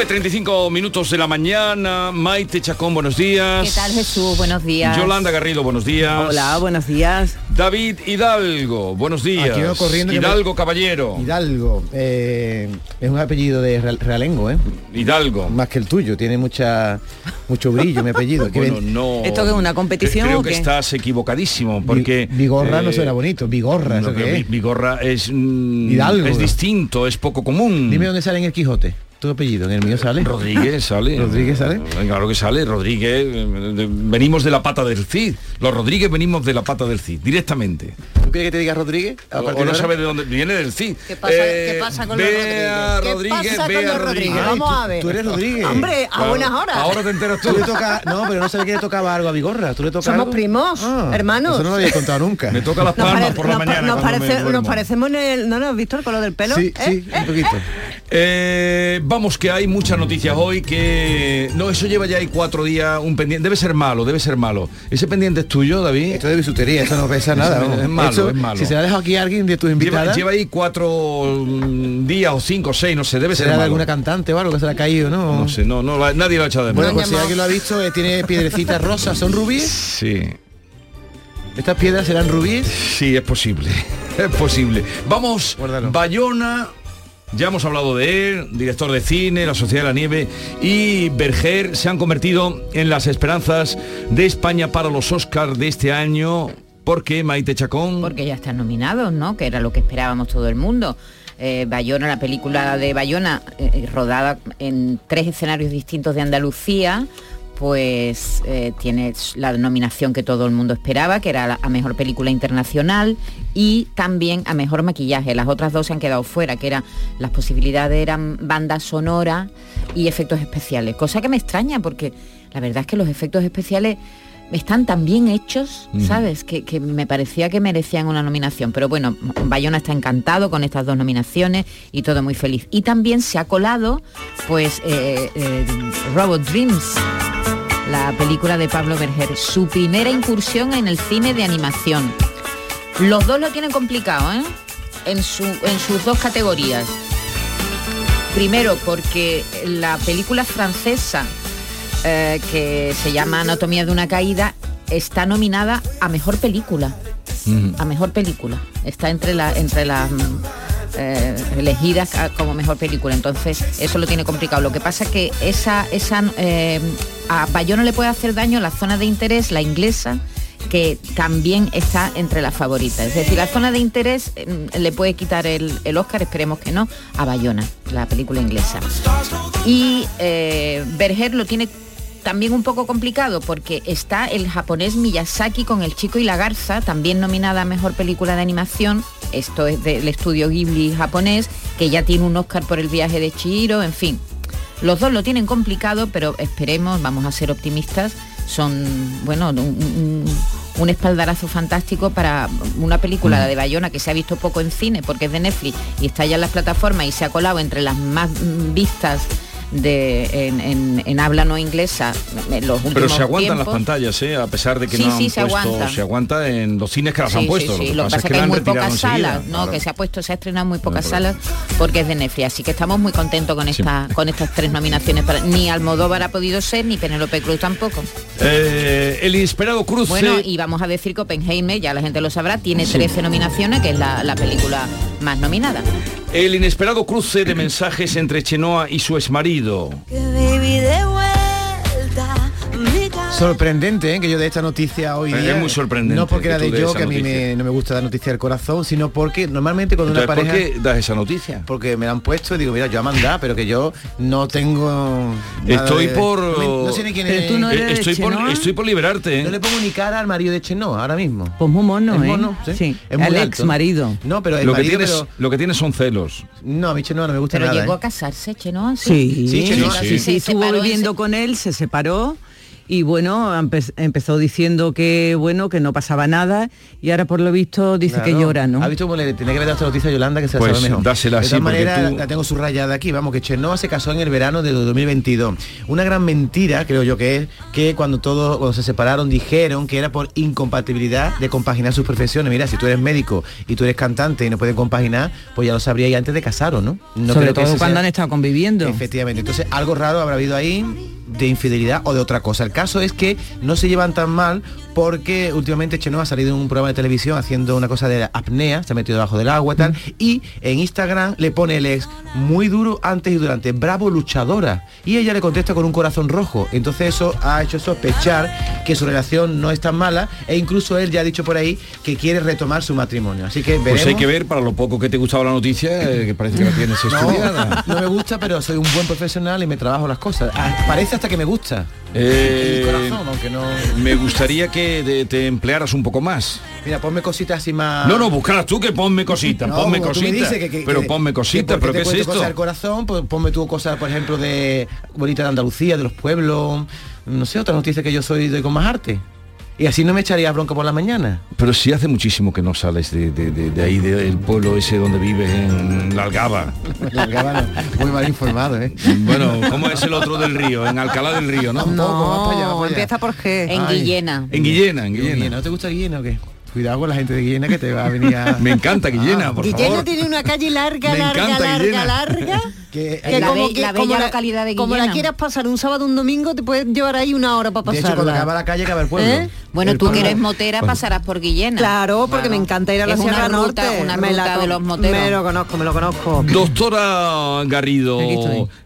9.35 minutos de la mañana. Maite Chacón, buenos días. ¿Qué tal Jesús? Buenos días. Yolanda Garrido, buenos días. Hola, buenos días. David Hidalgo, buenos días. Aquí corriendo Hidalgo Caballero. Hidalgo, eh, es un apellido de realengo, ¿eh? Hidalgo. Más que el tuyo, tiene mucha mucho brillo mi apellido. bueno, no, ¿Esto que es una competición? Creo que estás equivocadísimo, porque... Vigorra no suena bonito, Vigorra, no, qué Vigorra es... Mm, Hidalgo. Es distinto, es poco común. Dime dónde sale en el Quijote tu apellido? ¿En el mío sale? Rodríguez sale. ¿Rodríguez sale? Eh, claro que sale, Rodríguez. Eh, venimos de la pata del Cid. Los Rodríguez venimos de la pata del Cid, directamente. ¿Tú quieres que te diga Rodríguez? o, no sabes de dónde viene del Cid. ¿Qué pasa, ¿qué eh, pasa con los Rodríguez? Rodríguez? ¿Qué pasa con los Rodríguez? Vamos a ver. Tú eres Rodríguez. Hombre, a buenas horas. Ahora te enteras tú. le toca, no, pero no sabes que le tocaba algo a Vigorra. ¿Tú le tocas Somos primos, ah, hermanos. Eso no lo había contado nunca. Me toca las palmas por la mañana. Nos, parece, nos parecemos en el... ¿No, no has visto el color del pelo? Sí, sí, un poquito. Vamos que hay muchas noticias hoy que... No, eso lleva ya ahí cuatro días un pendiente. Debe ser malo, debe ser malo. ¿Ese pendiente es tuyo, David? Esto es de bisutería, eso no pesa nada. Es, malo, es malo. Si se ha dejado aquí alguien de tus invitadas... Lleva, ahí cuatro mm, días o cinco o seis, no sé, debe ser de alguna cantante o algo que se le ha caído, ¿no? No sé, no, no nadie lo ha echado de menos. Bueno, pues si alguien lo ha visto, eh, tiene piedrecitas rosas, ¿son rubíes? Sí. ¿Estas piedras serán rubíes? Sí, es posible. Es posible. Vamos, Bayona, ya hemos hablado de él, director de cine, La Sociedad de la Nieve y Berger se han convertido en las esperanzas de España para los Oscars de este año. ¿Por qué, Maite Chacón? Porque ya están nominados, ¿no? Que era lo que esperábamos todo el mundo. Eh, Bayona, la película de Bayona, eh, rodada en tres escenarios distintos de Andalucía, pues eh, tiene la nominación que todo el mundo esperaba, que era a Mejor Película Internacional y también a Mejor Maquillaje. Las otras dos se han quedado fuera, que eran las posibilidades eran banda sonora y efectos especiales. Cosa que me extraña porque la verdad es que los efectos especiales están tan bien hechos, ¿sabes? Que, me parecía que merecían una nominación. Pero bueno, Bayona está encantado con estas dos nominaciones y todo muy feliz. Y también se ha colado, pues, eh, eh, Robot Dreams la película de Pablo Berger, su primera incursión en el cine de animación. Los dos lo tienen complicado, ¿eh? En, su, en sus dos categorías. Primero, porque la película francesa eh, que se llama Anatomía de una caída está nominada a mejor película. A mejor película. Está entre la, entre las eh, elegidas como mejor película. Entonces, eso lo tiene complicado. Lo que pasa es que esa, esa eh, a Bayona le puede hacer daño la zona de interés, la inglesa, que también está entre las favoritas. Es decir, la zona de interés mm, le puede quitar el, Oscar, esperemos que no, a Bayona, la película inglesa. Y eh, Berger lo tiene también un poco complicado porque está el japonés Miyazaki con El Chico y la Garza, también nominada a Mejor Película de Animación. Esto es del estudio Ghibli japonés, que ya tiene un Oscar por el viaje de Chihiro, en fin. Los dos lo tienen complicado, pero esperemos, vamos a ser optimistas, son, bueno, un, espaldarazo fantástico para una película, la de Bayona, que se ha visto poco en cine porque es de Netflix y está ya en las plataformas y se ha colado entre las más vistas de, en, habla no inglesa los Pero se aguantan las pantallas, ¿eh? a pesar de que no han se aguanta. se aguanta en los cines que las han puesto. Lo, que pasa es que, hay muy pocas salas, ¿no? que se ha puesto, se ha estrenado muy pocas salas porque es de Netflix. Así que estamos muy contentos con esta, con estas tres nominaciones. Para, ni Almodóvar ha podido ser, ni Penélope Cruz tampoco. Eh, el inesperado Cruz. Bueno, y vamos a decir que Oppenheimer, ya la gente lo sabrá, tiene 13 nominaciones, que es la, la película más nominada. El inesperado cruce de mensajes entre Chenoa y su exmarido. Sorprendente, ¿eh? que yo de esta noticia hoy Es día. muy sorprendente No porque que era de yo, que a mí me- no me gusta dar noticia del corazón, sino porque normalmente cuando una Entonces, pareja. ¿por qué das esa noticia? Porque me la han puesto y digo, mira, yo a mandar, pero que yo no tengo. Estoy de- por... No, no sé ni quién Eh, es. eh, estoy, por estoy por liberarte. ¿eh? No le pongo ni cara al marido de Chenoa ahora mismo. Pues muy mono, Es ¿eh? mono, sí. Sí, Es muy el alto. ex marido. No, pero el lo, que tienes, pero- lo que tienes son celos. No, a mí Chenoa no me gusta Pero nada. llegó ¿eh? a casarse, Chenoa. Sí, Sí, sí, sí. sí, estuvo separó en viviendo con él, se separó y bueno, empe- empezó diciendo que bueno, que no pasaba nada y ahora por lo visto dice que llora, ¿no? ¿Ha visto cómo le tenía que dado esta noticia a Yolanda que se la Pues sabe mejor? dásela de así, todas maneras, tú- la tengo subrayada aquí, vamos, que Chenoa se casó en el verano de 2022. Una gran mentira, creo yo que es, que cuando todos, cuando se separaron, dijeron que era por incompatibilidad de compaginar sus profesiones. Mira, si tú eres médico y tú eres cantante y no pueden compaginar, pues ya lo sabríais antes de casaros, ¿no? no Sobre creo todo cuando sea- han estado conviviendo. Efectivamente. Entonces, algo raro habrá habido ahí de infidelidad o de otra cosa. El caso es que no se llevan tan mal porque últimamente Chenoa ha salido en un programa de televisión haciendo una cosa de apnea, se ha metido debajo del agua y tal, y en Instagram le pone el ex muy duro antes y durante, bravo luchadora. Y ella le contesta con un corazón rojo. Entonces eso ha hecho sospechar que su relación no es tan mala e incluso él ya ha dicho por ahí que quiere retomar su matrimonio. Así que veremos. Pues hay que ver, para lo poco que te gustaba la noticia, eh, que parece que la tienes estudiada. No, no me gusta, pero soy un buen profesional y me trabajo las cosas. Ah, Parece hasta que me gusta. Eh, El corazón, aunque no. Me gustaría que te, te emplearas un poco más. Mira, ponme cositas así más. No, no, buscarás tú que ponme cositas, No, ponme cositas. dices que- que- pero ponme cositas, pero ¿qué es esto? cosas del corazón, pues ponme tú cosas, por ejemplo, de bonita de Andalucía, de los pueblos, no sé, otras noticias que yo soy de con más arte. Y así no me echaría bronca por la mañana. Pero si hace muchísimo que no sales de, de- de- de ahí, del pueblo ese donde vives, en la Algaba. La Algaba no, muy mal informado, ¿eh? Bueno, ¿cómo es el otro del río? En Alcalá del Río, ¿no? No, empieza por G. En Ay. Guillena. En Guillena, en Guillena. ¿No te gusta Guillena o qué? Cuidado con la gente de Guillena que te va a venir a... Me encanta Guillena, por Guillena favor. tiene una calle larga, Me larga, larga, Guillena. larga. Que- La be- la bella localidad de como la Guillena. quieras pasar un sábado un domingo, te puedes llevar ahí una hora para De hecho, cuando acaba la calle acaba el pueblo. ¿Eh? Bueno, El tú que pueblo- eres motera pasarás por Guillena. Claro, porque me encanta ir a la Es una Sierra ruta- Norte. una Me ruta de los moteros. Me lo conozco, me lo conozco. Doctora Garrido,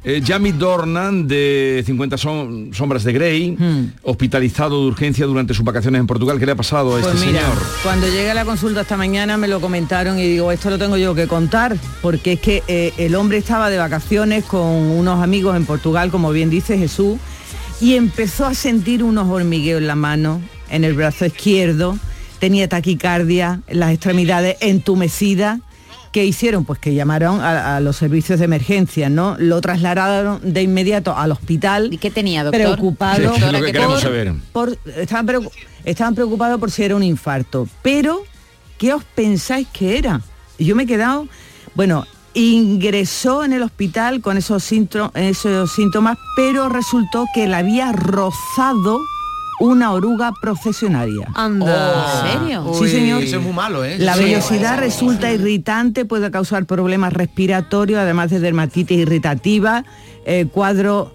eh, Jamie Dornan, de 50 som- sombras de Grey, Hmm. hospitalizado de urgencia durante sus vacaciones en Portugal. ¿Qué le ha pasado a Pues este mira, señor? cuando llegué a la consulta esta mañana me lo comentaron y digo, esto lo tengo yo que contar, porque es que eh, el hombre estaba de vacaciones con unos amigos en Portugal, como bien dice Jesús, y empezó a sentir unos hormigueos en la mano, en el brazo izquierdo, tenía taquicardia, las extremidades entumecidas. ¿Qué hicieron? Pues que llamaron a, a los servicios de emergencia, ¿no? Lo trasladaron de inmediato al hospital. ¿Y qué tenía, doctor? Preocupado. Sí, es lo que ¿qué queremos por- saber. por- estaban, estaban preocupados por si era un infarto. Pero, ¿qué os pensáis que era? Yo me he quedado, bueno, ingresó en el hospital con esos, sintro- esos síntomas, pero resultó que le había rozado una oruga procesionaria. Anda. ¿En serio? Sí, señor. Eso es muy malo, ¿eh? La Sí. vellosidad resulta irritante, puede causar problemas respiratorios, además de dermatitis irritativa, eh, cuadro...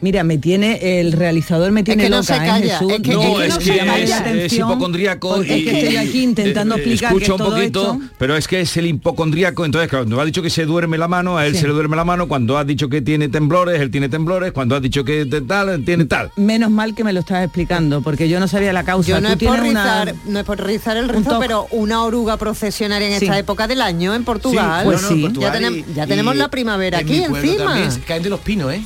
Mira, me tiene, el realizador me tiene que no loca, se ¿eh, calla, Jesús? es que- No, es que es no que se llama es, la es atención, hipocondríaco porque es que estoy aquí intentando explicar escucha que un todo poquito, esto- pero es que es el hipocondríaco, entonces cuando ha dicho que se duerme la mano, a él Sí. se le duerme la mano, cuando ha dicho que tiene temblores, él tiene temblores, cuando ha dicho que te- tal, tiene tal. Menos mal que me lo estás explicando, porque yo no sabía la causa. Yo no Tú es, por una- rizar, no es por rizar el rizo, pero una oruga procesionaria en Sí. esta época del año en Portugal. pues sí. ya, ya tenemos la primavera en aquí encima. caen de los pinos, ¿eh?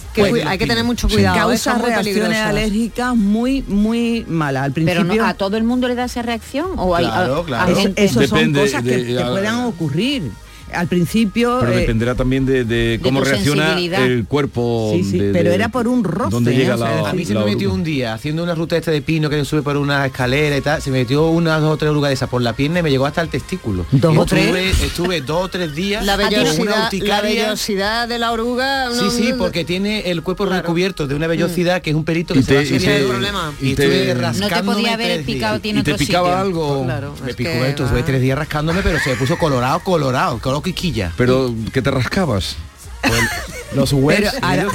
Hay que tener mucho Sí. cuidado. causa muy reacciones peligrosas. alérgicas muy, muy malas. Al Pero principio... no, a todo el mundo le da esa reacción o hay Claro, a- claro. a Eso, gente- eso son Depende cosas que, de- que a- puedan ocurrir. Al principio... Pero eh, dependerá también de, de cómo reacciona el cuerpo. Sí, sí, de- pero de- era por un roce, ¿Dónde ¿eh? llega O sea, la, A mí se me metió un día haciendo una ruta esta de pino que sube por una escalera y tal, se me metió unas dos o tres orugas de esas por la pierna y me llegó hasta el testículo. ¿Dos o estuve, tres? Estuve dos o tres días La con una vellosidad, la vellosidad de la oruga. Sí, no- sí, porque tiene el cuerpo recubierto de una vellosidad que es un pelito Y que se te- va y te- el problema. Y, y te- estuve No te no te rascándome podía haber picado tiene ¿Y te otro picaba sitio. algo? Claro, Me picó estuve tres días rascándome, pero se me puso colorado, colorado, quiquilla. Pero que te rascabas. Pues, los huevos. Pero ahora-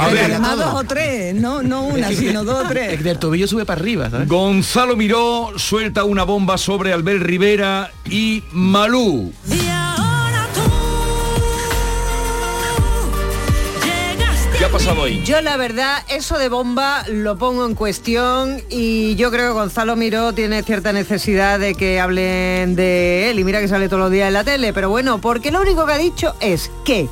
A ver. dos o tres, no, no una, sino dos o Es tres. del tobillo sube para arriba, ¿sabes? Gonzalo Miró suelta una bomba sobre Albert Rivera y Malú. ¿Qué ha pasado? Yo la verdad, eso de bomba lo pongo en cuestión y yo creo que Gonzalo Miró tiene cierta necesidad de que hablen de él y mira que sale todos los días en la tele, pero bueno, porque lo único que ha dicho es que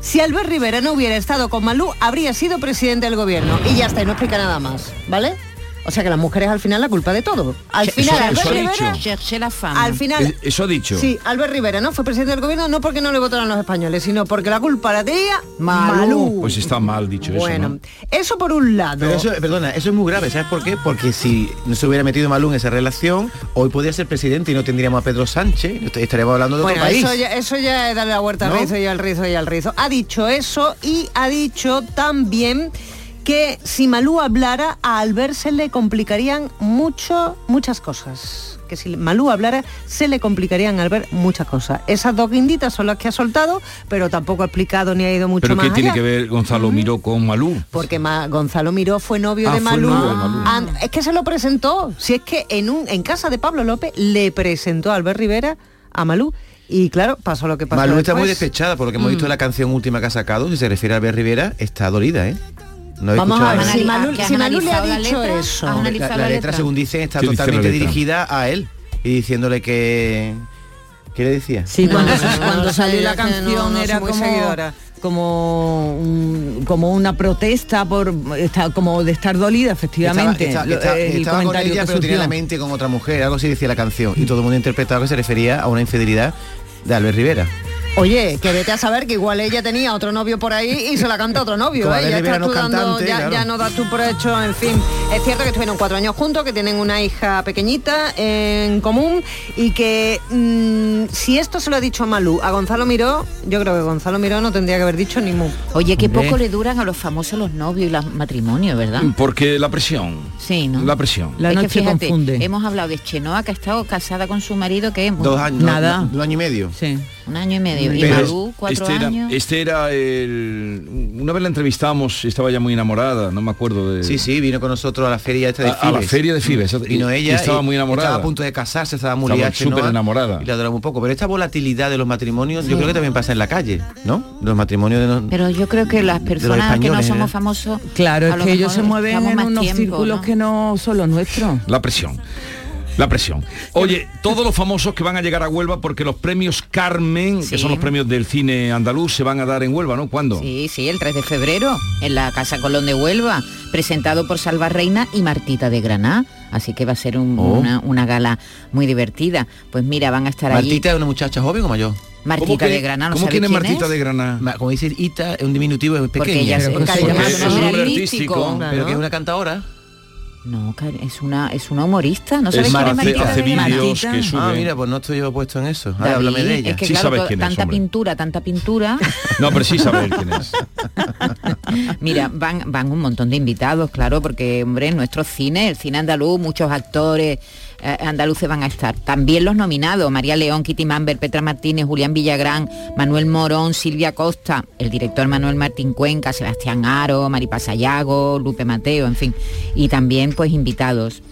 si Albert Rivera no hubiera estado con Malú, habría sido presidente del gobierno. Y ya está, y no explica nada más, ¿vale? O sea que las mujeres al final la culpa de todo. Al final, eso Albert Rivera... dicho. Cherché la fama. Al final... Eh, Eso ha dicho. Sí, Albert Rivera, ¿no? Fue presidente del gobierno no porque no le votaron los españoles, sino porque la culpa la tenía Malú. Pues está mal dicho Bueno, eso, ¿no? eso por un lado. Pero eso, perdona, eso es muy grave, ¿sabes por qué? Porque si no se hubiera metido Malú en esa relación, hoy podría ser presidente y no tendríamos a Pedro Sánchez, est- estaríamos hablando de Bueno, otro país. eso ya, eso ya es darle la vuelta al rizo y al rizo y al rizo. Ha dicho eso y ha dicho también que si Malú hablara, a Albert se le complicarían mucho, muchas cosas. Que si Malú hablara, se le complicarían a Albert muchas cosas. Esas dos guinditas son las que ha soltado, pero tampoco ha explicado ni ha ido mucho Pero más ¿qué tiene que ver Gonzalo Miró con Malú? Porque Ma- Gonzalo Miró fue novio Ah, de fue Malú. novio de Malú. Ah, es que se lo presentó. Si es que en un en casa de Pablo López le presentó a Albert Rivera a Malú. Y claro, pasó lo que pasó. Malú está muy despechada por lo que hemos visto Mm. en la canción última que ha sacado, si se refiere a Albert Rivera, está dolida, ¿eh? No Vamos a ver, si Malú, ¿Que has si Malú le ha dicho letra? eso. ¿Has La, analizado la la letra, letra? según dicen, está ¿Qué dice la totalmente dirigida a él y diciéndole que... ¿Qué le decía? Sí, No, cuando, no, no, cuando no, salió la canción era como, seguidora. como, un- como una protesta por estar, como de estar dolida, efectivamente. Estaba, Lo- estaba- el estaba con ella, que pero tenía la mente con otra mujer, algo así decía la canción. Y todo el mundo interpretaba que se refería a una infidelidad de Albert Rivera. Oye, que vete a saber que igual ella tenía otro novio por ahí y se la canta otro novio, ¿eh? Ya, estás no tú dando- cantante, ya, claro. ya no das tú por hecho, en fin. Es cierto que estuvieron cuatro años juntos, que tienen una hija pequeñita en común y que mm, si esto se lo ha dicho a Malú, a Gonzalo Miró, yo creo que Gonzalo Miró no tendría que haber dicho ni mu. Oye, qué Hombre. poco le duran a los famosos los novios y los matrimonios, ¿verdad? Porque la presión. Sí, ¿no? La presión. La Es que noche fíjate, confunde. Hemos hablado de Chenoa, que ha estado casada con su marido, que es Dos años, Nada. no, no, un año y medio. Sí. un año y medio. Y Pero Malú, cuatro este era, este era el... Una vez la entrevistamos, estaba ya muy enamorada, no me acuerdo de... Sí, sí, vino con nosotros a la feria esta de A- a la Fibes. feria de Fibes. Vino y- ella y estaba muy enamorada. Estaba a punto de casarse, estaba muy súper enamorada. Y la adoramos un poco. Pero esta volatilidad de los matrimonios, yo creo que también pasa en la calle, ¿no? Los matrimonios de los... Pero yo creo que las personas que no somos ¿eh? famosos... Claro, es que ellos se mueven en unos tiempo, círculos ¿no? que no son los nuestros. La presión. La presión. Oye, todos los famosos que van a llegar a Huelva porque los premios Carmen, Sí. que son los premios del cine andaluz, se van a dar en Huelva, ¿no? ¿Cuándo? Sí, sí, el 3 de febrero, en la Casa Colón de Huelva, presentado por Salva Reina y Martita de Granada. Así que va a ser un- Oh. una, una gala muy divertida. Pues mira, van a estar allí. Martita es una muchacha joven o mayor. Martita de Granada, ¿no ¿Cómo quién es Martita de Granada? Como dice Ita, es un diminutivo, es Porque pequeña. porque es un nombre nombre artístico. artístico. pero que es una cantadora. No, es una, es una humorista. ¿No Es sabes quién es hace- Martita vídeos que sube. Ah, mira, pues no estoy yo puesto en eso. David, háblame de ella. Es que Sí claro, sabes to- quién es, tanta hombre. pintura, tanta pintura. No, pero sí quién es. Mira, van, van un montón de invitados, claro, porque, hombre, en nuestro cine, el cine andaluz, muchos actores eh, andaluces van a estar. También los nominados, María León, Kitty Mamber, Petra Martínez, Julián Villagrán, Manuel Morón, Silvia Costa, el director Manuel Martín Cuenca, Sebastián Aro, Maripá Sayago, Lupe Mateo, en fin. Y también, pues, invitados.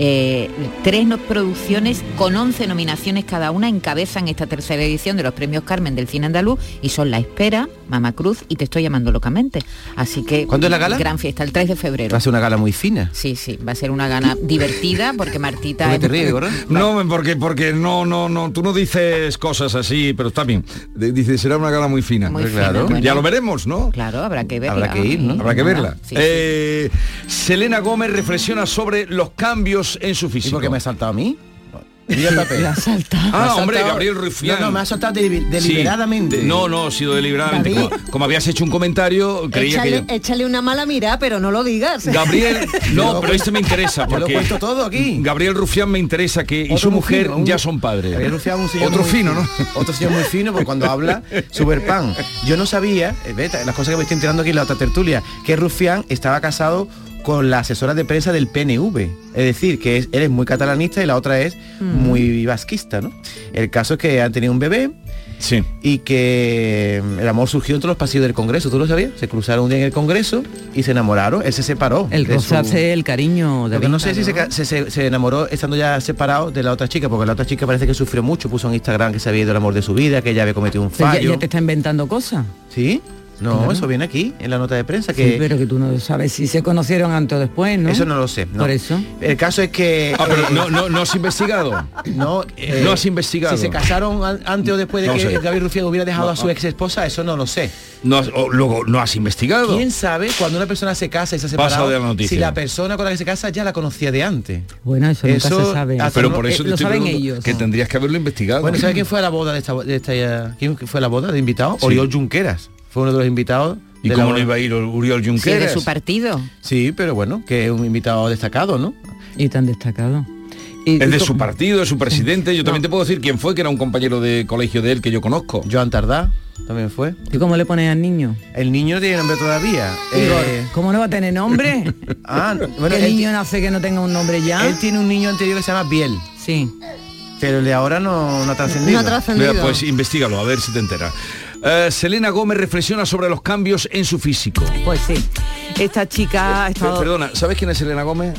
Eh, tres no- producciones con 11 nominaciones cada una encabezan esta tercera edición de los premios Carmen del cine andaluz y son La Espera, Mama Cruz y Te estoy llamando locamente. Así que ¿Cuándo es la gala? Gran fiesta, el 3 de febrero. Va a ser una gala muy fina. Sí, sí, va a ser una gana divertida porque Martita ¿Por qué te ríes? No, porque porque no no no tú no dices cosas así, pero está bien. Dices será una gala muy fina. Muy Claro. fina, bueno. Ya lo veremos, ¿no? Claro, habrá que verla. Habrá que ir, ¿no? Habrá que verla. sí, sí. Eh, Selena Gómez reflexiona sobre los cambios en su ¿Y físico. por qué me ha saltado a mí? La salta. Me ha Ah, hombre, saltado- Gabriel Rufián. No, no, me ha saltado Sí. deliberadamente. No, no, ha sido deliberadamente. Como, como habías hecho un comentario, creía Échale, que... échale una mala mirada, pero no lo digas. Gabriel, no, Yo- pero este me interesa Yo lo porque cuento todo aquí. Gabriel Rufián me interesa que y su mujer fino, un- ya son padres. Gabriel Rufián, un señor Otro muy- fino, ¿no? Otro señor muy fino, porque cuando habla, super pan. Yo no sabía, eh, ve, las cosas que me estoy enterando aquí en la otra tertulia, que Rufián estaba casado con la asesora de prensa del PNV. Es decir, que es, él es muy catalanista y la otra es muy vasquista, ¿no? El caso es que han tenido un bebé Sí. y que mm, el amor surgió entre los pasillos del Congreso, ¿tú lo sabías? Se cruzaron un día en el Congreso y se enamoraron, él se separó. El de su- rozarse, el cariño. Lo que David. no sé si se, ca- se- se- se enamoró estando ya separado de la otra chica, porque la otra chica parece que sufrió mucho, puso en Instagram que se había ido el amor de su vida, que ella había cometido un O sea, ya, fallo. ya te está inventando cosas. ¿Sí? No, Claro. eso viene aquí, en la nota de prensa. Sí, Que pero que tú no sabes si se conocieron antes o después, ¿no? Eso no lo sé. no. Por eso. El caso es que... Ah, pero eh, no, no, no has investigado. No, eh, No has investigado. Si se casaron an- antes o después de No que sé. David Rufián hubiera dejado No, a su ex esposa, eso no lo sé. No has- o luego no has investigado. ¿Quién sabe cuando una persona se casa y se de noticia. Si la persona con la que se casa ya la conocía de antes. Bueno, eso, nunca Eso se sabe. Pero por eso eh, te lo estoy saben ellos. que tendrías que haberlo investigado. Bueno, ¿sabe quién fue a la boda de esta, de esta eh, quién fue a la boda de invitado? Sí. Oriol Junqueras. Fue uno de los invitados. ¿Y de la cómo no iba a ir Uriol Sí, de Junqueras? su partido. Sí, pero bueno, que es un invitado destacado, ¿no? Y tan destacado. Y- es de su partido, de su presidente. Yo también te puedo decir quién fue, que era un compañero de colegio de él que yo conozco. Joan Tardá también fue. ¿Y cómo le pones al niño? El niño no tiene nombre todavía. Eh, ¿Cómo no va a tener nombre? ah, bueno, ¿Qué él, niño nace que no tenga un nombre ya? él tiene un niño anterior que se llama Biel, Sí. pero el de ahora no, no ha trascendido. No ha trascendido. Mira, pues investigalo, a ver si te enteras. Eh, Selena Gómez reflexiona sobre los cambios en su físico. Pues sí. Esta chica ha Per- estado... Perdona, ¿sabes quién es Selena Gómez?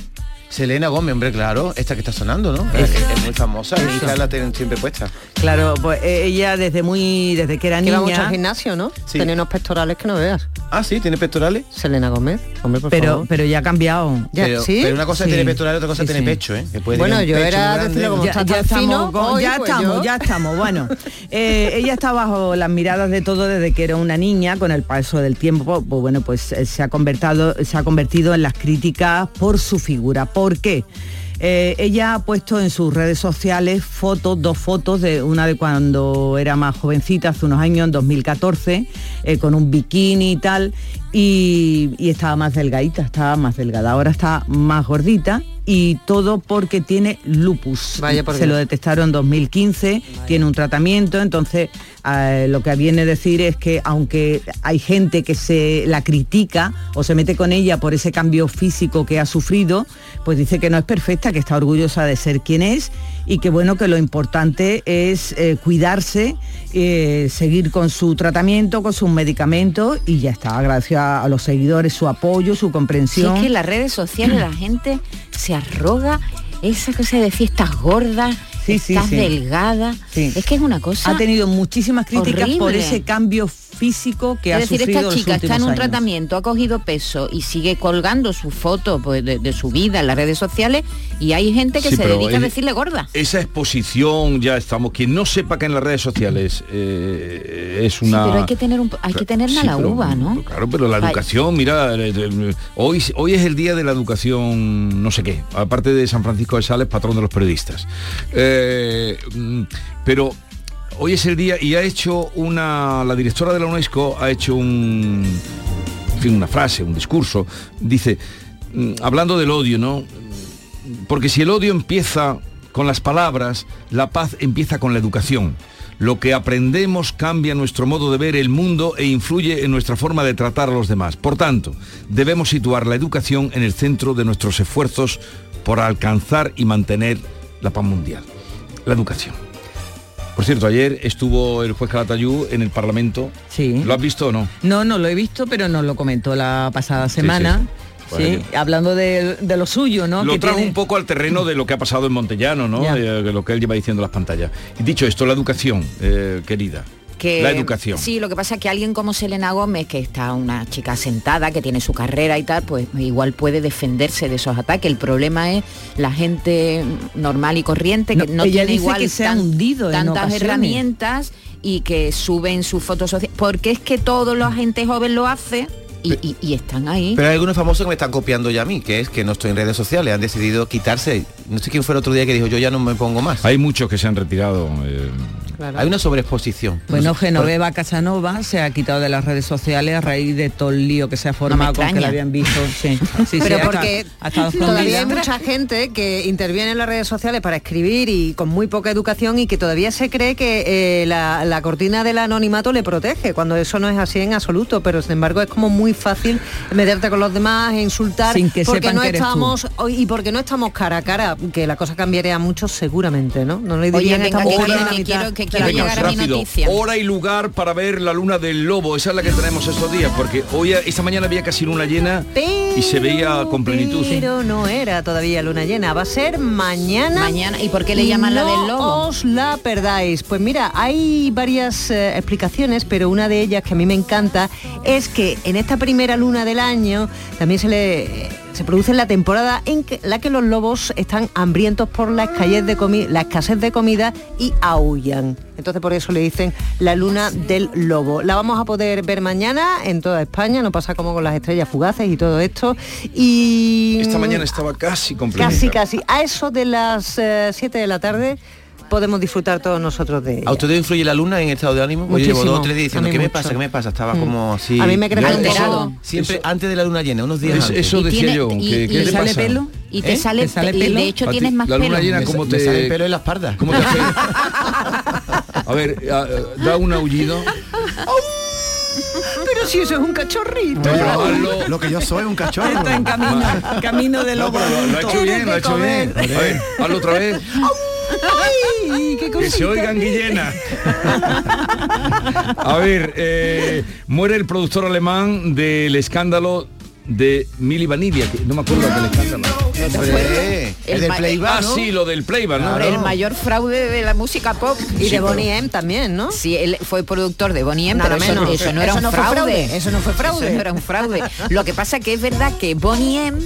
Selena Gómez, hombre, claro, esta que está sonando, ¿no? Es, es muy famosa, mi hija la tienen siempre puesta. Claro, pues eh, ella desde muy... desde que era Que va mucho al niña... gimnasio, ¿no? Sí. Tenía unos pectorales que no veas. Ah, sí, tiene pectorales. Selena Gómez, hombre, por Pero, favor. pero ya ha cambiado. Ya, pero, ¿sí? pero una cosa Sí. es tener pectorales, otra cosa Sí, es tener sí. pecho, ¿eh? Que puede Bueno, tener yo pecho era decirlo como ya, está ya estamos, fino, con- hoy, ya pues estamos, yo. ya estamos. Bueno, eh, ella está bajo las miradas de todo desde que era una niña, con el paso del tiempo, pues bueno, pues eh, se ha convertido, se ha convertido en las críticas por su figura. ¿Por qué? Eh, ella ha puesto en sus redes sociales fotos, dos fotos, de una de cuando era más jovencita, hace unos años, en 2014, eh, con un bikini y tal, y, y estaba más delgadita, estaba más delgada. Ahora está más gordita y todo porque tiene lupus. Vaya por Se Dios. lo detectaron en 2015, tiene un tratamiento, entonces eh, lo que viene a decir es que aunque hay gente que se la critica o se mete con ella por ese cambio físico que ha sufrido, pues dice que no es perfecta, que está orgullosa de ser quien es y que bueno, que lo importante es eh, cuidarse, eh, seguir con su tratamiento, con sus medicamentos y ya está, gracias a los seguidores, su apoyo, su Si comprensión. es que en las redes sociales la gente se arroga esa cosa de decir estás gorda, Sí, estás sí. delgada. Es que es una cosa. ha tenido muchísimas críticas por ese cambio físico que es ha decir, sufrido esta los chica está en un años. tratamiento, ha cogido peso y sigue colgando su foto pues, de, de su vida en las redes sociales y hay gente que Sí, se dedica a decirle gorda. Esa exposición, ya estamos. Quien no sepa que en las redes sociales eh, es una... Sí, pero hay que tener un, hay que tenerla Sí, la pero- uva, ¿no? Claro, pero la educación, mira, eh, eh, hoy, hoy es el día de la educación, no sé qué, aparte de San Francisco de Sales, patrón de los periodistas. Eh, mm, pero hoy es el día y ha hecho una, la directora de la UNESCO ha hecho un, fin, una frase, un discurso, dice, mm, hablando del odio, ¿no? Porque si el odio empieza con las palabras, la paz empieza con la educación. Lo que aprendemos cambia nuestro modo de ver el mundo e influye en nuestra forma de tratar a los demás. Por tanto, debemos situar la educación en el centro de nuestros esfuerzos por alcanzar y mantener la paz mundial. La educación. Por cierto, ayer estuvo el juez Calatayú en el Parlamento. Sí. ¿Lo has visto o no? No, no lo he visto, pero nos lo comentó la pasada semana. sí. Hablando de, de lo suyo, ¿no? Lo trajo tiene- un poco al terreno de lo que ha pasado en Montellano, ¿no? Eh, de lo que él lleva diciendo en las pantallas. Y dicho esto, la educación, eh, querida. Que la educación. Sí, lo que pasa es que alguien como Selena Gómez, que está una chica sentada, que tiene su carrera y tal, pues igual puede defenderse de esos ataques. El problema es la gente normal y corriente que No, no, ella tiene dice igual que se ha tan- hundido en tantas herramientas y que suben sus fotos sociales. Porque es que toda la gente joven lo hace y, y- y están ahí. Pero hay algunos famosos que me están copiando ya a mí, que es que no estoy en redes sociales, han decidido quitarse. No sé quién fue el otro día que dijo, yo ya no me pongo más. Hay muchos que se han retirado. eh, Hay una sobreexposición. Bueno, Genoveva Casanova se ha quitado de las redes sociales a raíz de todo el lío que se ha formado con que la habían visto. Sí, sí, pero sí, porque estado- ha estado todavía hay mucha gente que interviene en las redes sociales para escribir y con muy poca educación y que todavía se cree que eh, la, la cortina del anonimato le protege, cuando eso no es así en absoluto, pero sin embargo es como muy fácil meterte con los demás e insultar Sin que porque sepan no que eres tú. estamos y porque no estamos cara a cara, que la cosa cambiaría mucho seguramente, ¿no? No le Oye, venga, esta que, la que quiero, que quiero Venga, llegar a mi rápido. noticia. Hora y lugar para ver la luna del lobo. Esa es la que tenemos estos días, porque hoy, esta mañana había casi luna llena y se veía con plenitud. Pero no era todavía luna llena, va a ser mañana. Mañana. ¿Y por qué le llaman la del lobo? os la perdáis. Pues mira, hay varias eh, explicaciones, pero una de ellas que a mí me encanta es que en esta primera luna del año también se le se produce la temporada en que- la que los lobos están hambrientos por la escasez de, comi- la escasez de comida y aullan. Entonces por eso le dicen la luna del lobo. La vamos a poder ver mañana en toda España, no pasa como con las estrellas fugaces y todo esto. Y Esta mañana estaba casi completa. Casi, casi. A eso de las 7 de la tarde podemos disfrutar todos nosotros de ella. ¿A usted influye la luna en el estado de ánimo? Yo llevo Muchísimo. dos o tres días diciendo, A mí ¿qué me pasa? ¿Qué me pasa? Estaba Mm. como así... A mí me cree Yo que eso- alterado. Siempre antes de la luna llena, unos días Es- antes. eso decía yo, y- que- y ¿qué te sale pasa? pelo, y te ¿Eh? sale, ¿Te sale y pelo? de hecho tienes más la luna pelo. llena, Me ¿cómo sa- me te- sale el pelo en la espalda. ¿Cómo te hace? A ver, a- da un aullido. Pero si eso es un cachorrito. Lo que yo soy, un cachorro. Está en camino, camino de lobo. lo, lo ha hecho bien, lo ha hecho bien. A ver, hazlo otra vez. Ay, qué Que se oigan Guillena. A ver, eh, muere el productor alemán del escándalo de Mili Vanillia, que no me acuerdo escándalo. El El del playback, Ah, sí, lo del playback, ¿no? El mayor fraude de la música pop. Y Sí, de pero- Bonnie M también, ¿no? Sí, él fue productor de Bonnie M, pero eso, menos. eso no era Eso un fraude. fraude, eso no fue fraude. Eso no era un fraude. Lo que pasa que es verdad que Bonnie M,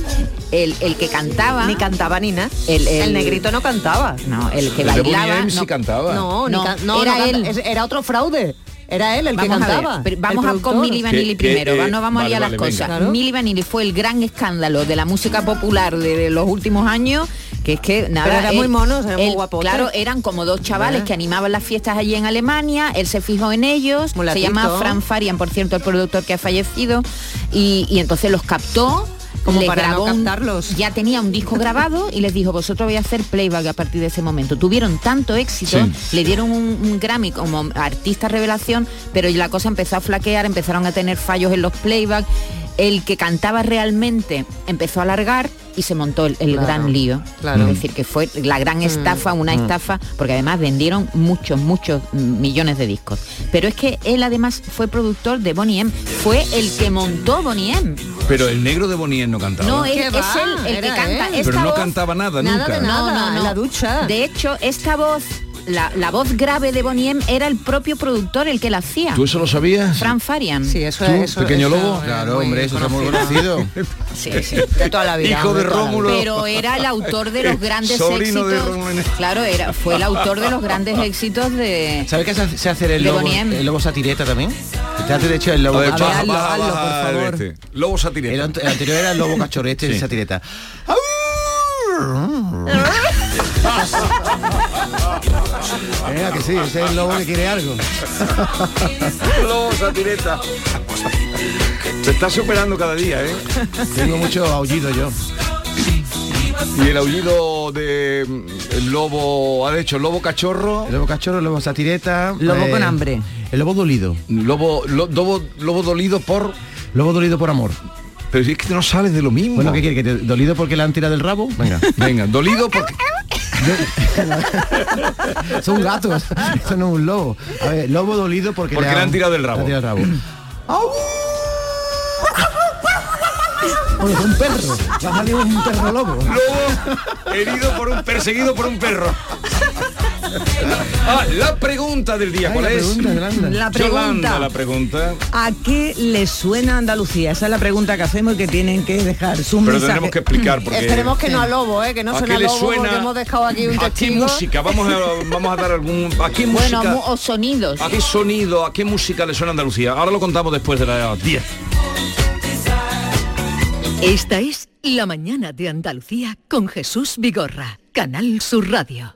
el, el que cantaba... Ni cantaba ni nada. El, El, negrito no cantaba. No, el que El de Bonnie bailaba... M sí no. cantaba. No, No, no, era él. Era otro fraude. Era él el Vamos que a ver, cantaba. vamos a con. Milli Vanilli primero, eh, no vamos a ir a las vale, venga. cosas. Claro. Milli Vanilli fue el gran escándalo de la música popular de, de los últimos años, que es que nada. Pero era él- muy monos, era muy guapote. Claro, eran como dos chavales que animaban las fiestas allí en Alemania, él se fijó en ellos, Mulatito. se llama Fran Farian, por cierto, el productor que ha fallecido, y, y entonces los captó. Como les para no grabó un- ya tenía un disco grabado y les dijo, vosotros voy a hacer playback a partir de ese momento. Tuvieron tanto éxito, Sí. le dieron un, un Grammy como artista revelación, pero la cosa empezó a flaquear, empezaron a tener fallos en los playback. El que cantaba realmente empezó a alargar y se montó el, el Claro, gran lío. claro. Es decir, que fue la gran estafa, una estafa, porque además vendieron muchos, muchos mm, millones de discos. Pero es que él además fue productor de Bonnie M, fue el que montó Bonnie M. Pero el negro de Bonnie no cantaba. No, él, ¿Qué es va? él el que canta. él. Esta Pero no voz- cantaba nada, Nada nunca. de nada, en la ducha. De hecho, esta voz, la, la voz grave de Bonnie M era el propio productor el que la hacía. ¿Tú eso lo sabías? Fran Farian. Sí, eso ¿Tú, es. Eso, pequeño eso lobo? es Claro, hombre, eso está muy conocido. conocido. Sí, sí. De toda la vida. Hijo de Rómulo. Pero era el autor de los grandes Sobrino de éxitos. Claro, era, fue el autor de los grandes éxitos de. ¿Sabe qué se hace- el De lobo, el lobo satireta también? Te hace de hecho el lobo baja, hazlo, baja, hazlo, por baja favor. este. Lobo satireta. el anterior era el lobo cachorrete Sí. de satireta. Venga, que sí, ese es el lobo que quiere algo. Lobo satireta. Se está superando cada día, ¿eh? Tengo mucho aullido yo. Y el aullido de el lobo, ha hecho lobo cachorro, El lobo cachorro, el lobo satireta. eh, Lobo con hambre. El lobo dolido. lobo, lo- lobo, lobo dolido por. Lobo dolido por amor. Pero si es que no sales de lo mismo. Bueno, ¿qué quiere? ¿Que te- ¿Dolido porque la han tirado del rabo? Venga. Venga, dolido porque. Son gatos. Eso no es un lobo. A ver, lobo dolido porque, Porque le han tirado del rabo. tirado el rabo. Oye, es un perro. Va a salir un perro lobo. Lobo herido por un perseguido por un perro. Ah, la pregunta del día, Ay, ¿cuál la es? pregunta. La Yolanda, pregunta. la pregunta. ¿A qué le suena Andalucía? Esa es la pregunta que hacemos y que tienen que dejar su Pero mensaje. tendremos que explicar porque. Esperemos que no a lobo, ¿eh? que no ¿A suena le lobo porque suena? hemos dejado aquí un ¿A qué música? Vamos a, vamos a dar algún. ¿A qué Bueno, música? mu- o sonidos. ¿A qué sonido, a qué música le suena Andalucía? Ahora lo contamos después de las 10. Esta es La mañana de Andalucía con Jesús Vigorra, Canal Sur Radio.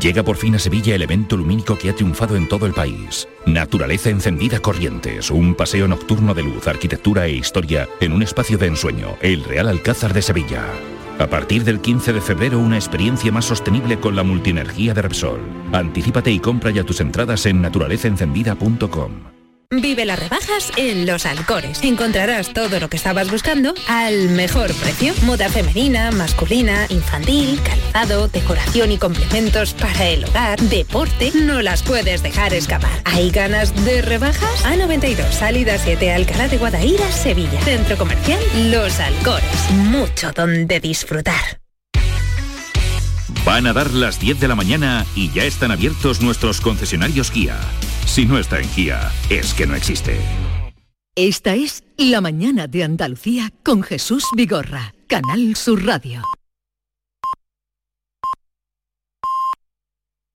Llega por fin a Sevilla el evento lumínico que ha triunfado en todo el país. Naturaleza encendida Corrientes, un paseo nocturno de luz, arquitectura e historia en un espacio de ensueño, el Real Alcázar de Sevilla. A partir del 15 de febrero, una experiencia más sostenible con la multienergía de Repsol. Anticípate y compra ya tus entradas en naturalezaencendida.com. Vive las rebajas en Los Alcores. Encontrarás todo lo que estabas buscando al mejor precio. Moda femenina, masculina, infantil, calzado, decoración y complementos para el hogar, deporte. No las puedes dejar escapar. ¿Hay ganas de rebajas? A92, salida 7, Alcalá de Guadaira, Sevilla. Centro comercial Los Alcores. Mucho donde disfrutar. Van a dar las 10 de la mañana y ya están abiertos nuestros concesionarios Kia. Si no está en Kia, es que no existe. Esta es La mañana de Andalucía con Jesús Vigorra, Canal Sur Radio.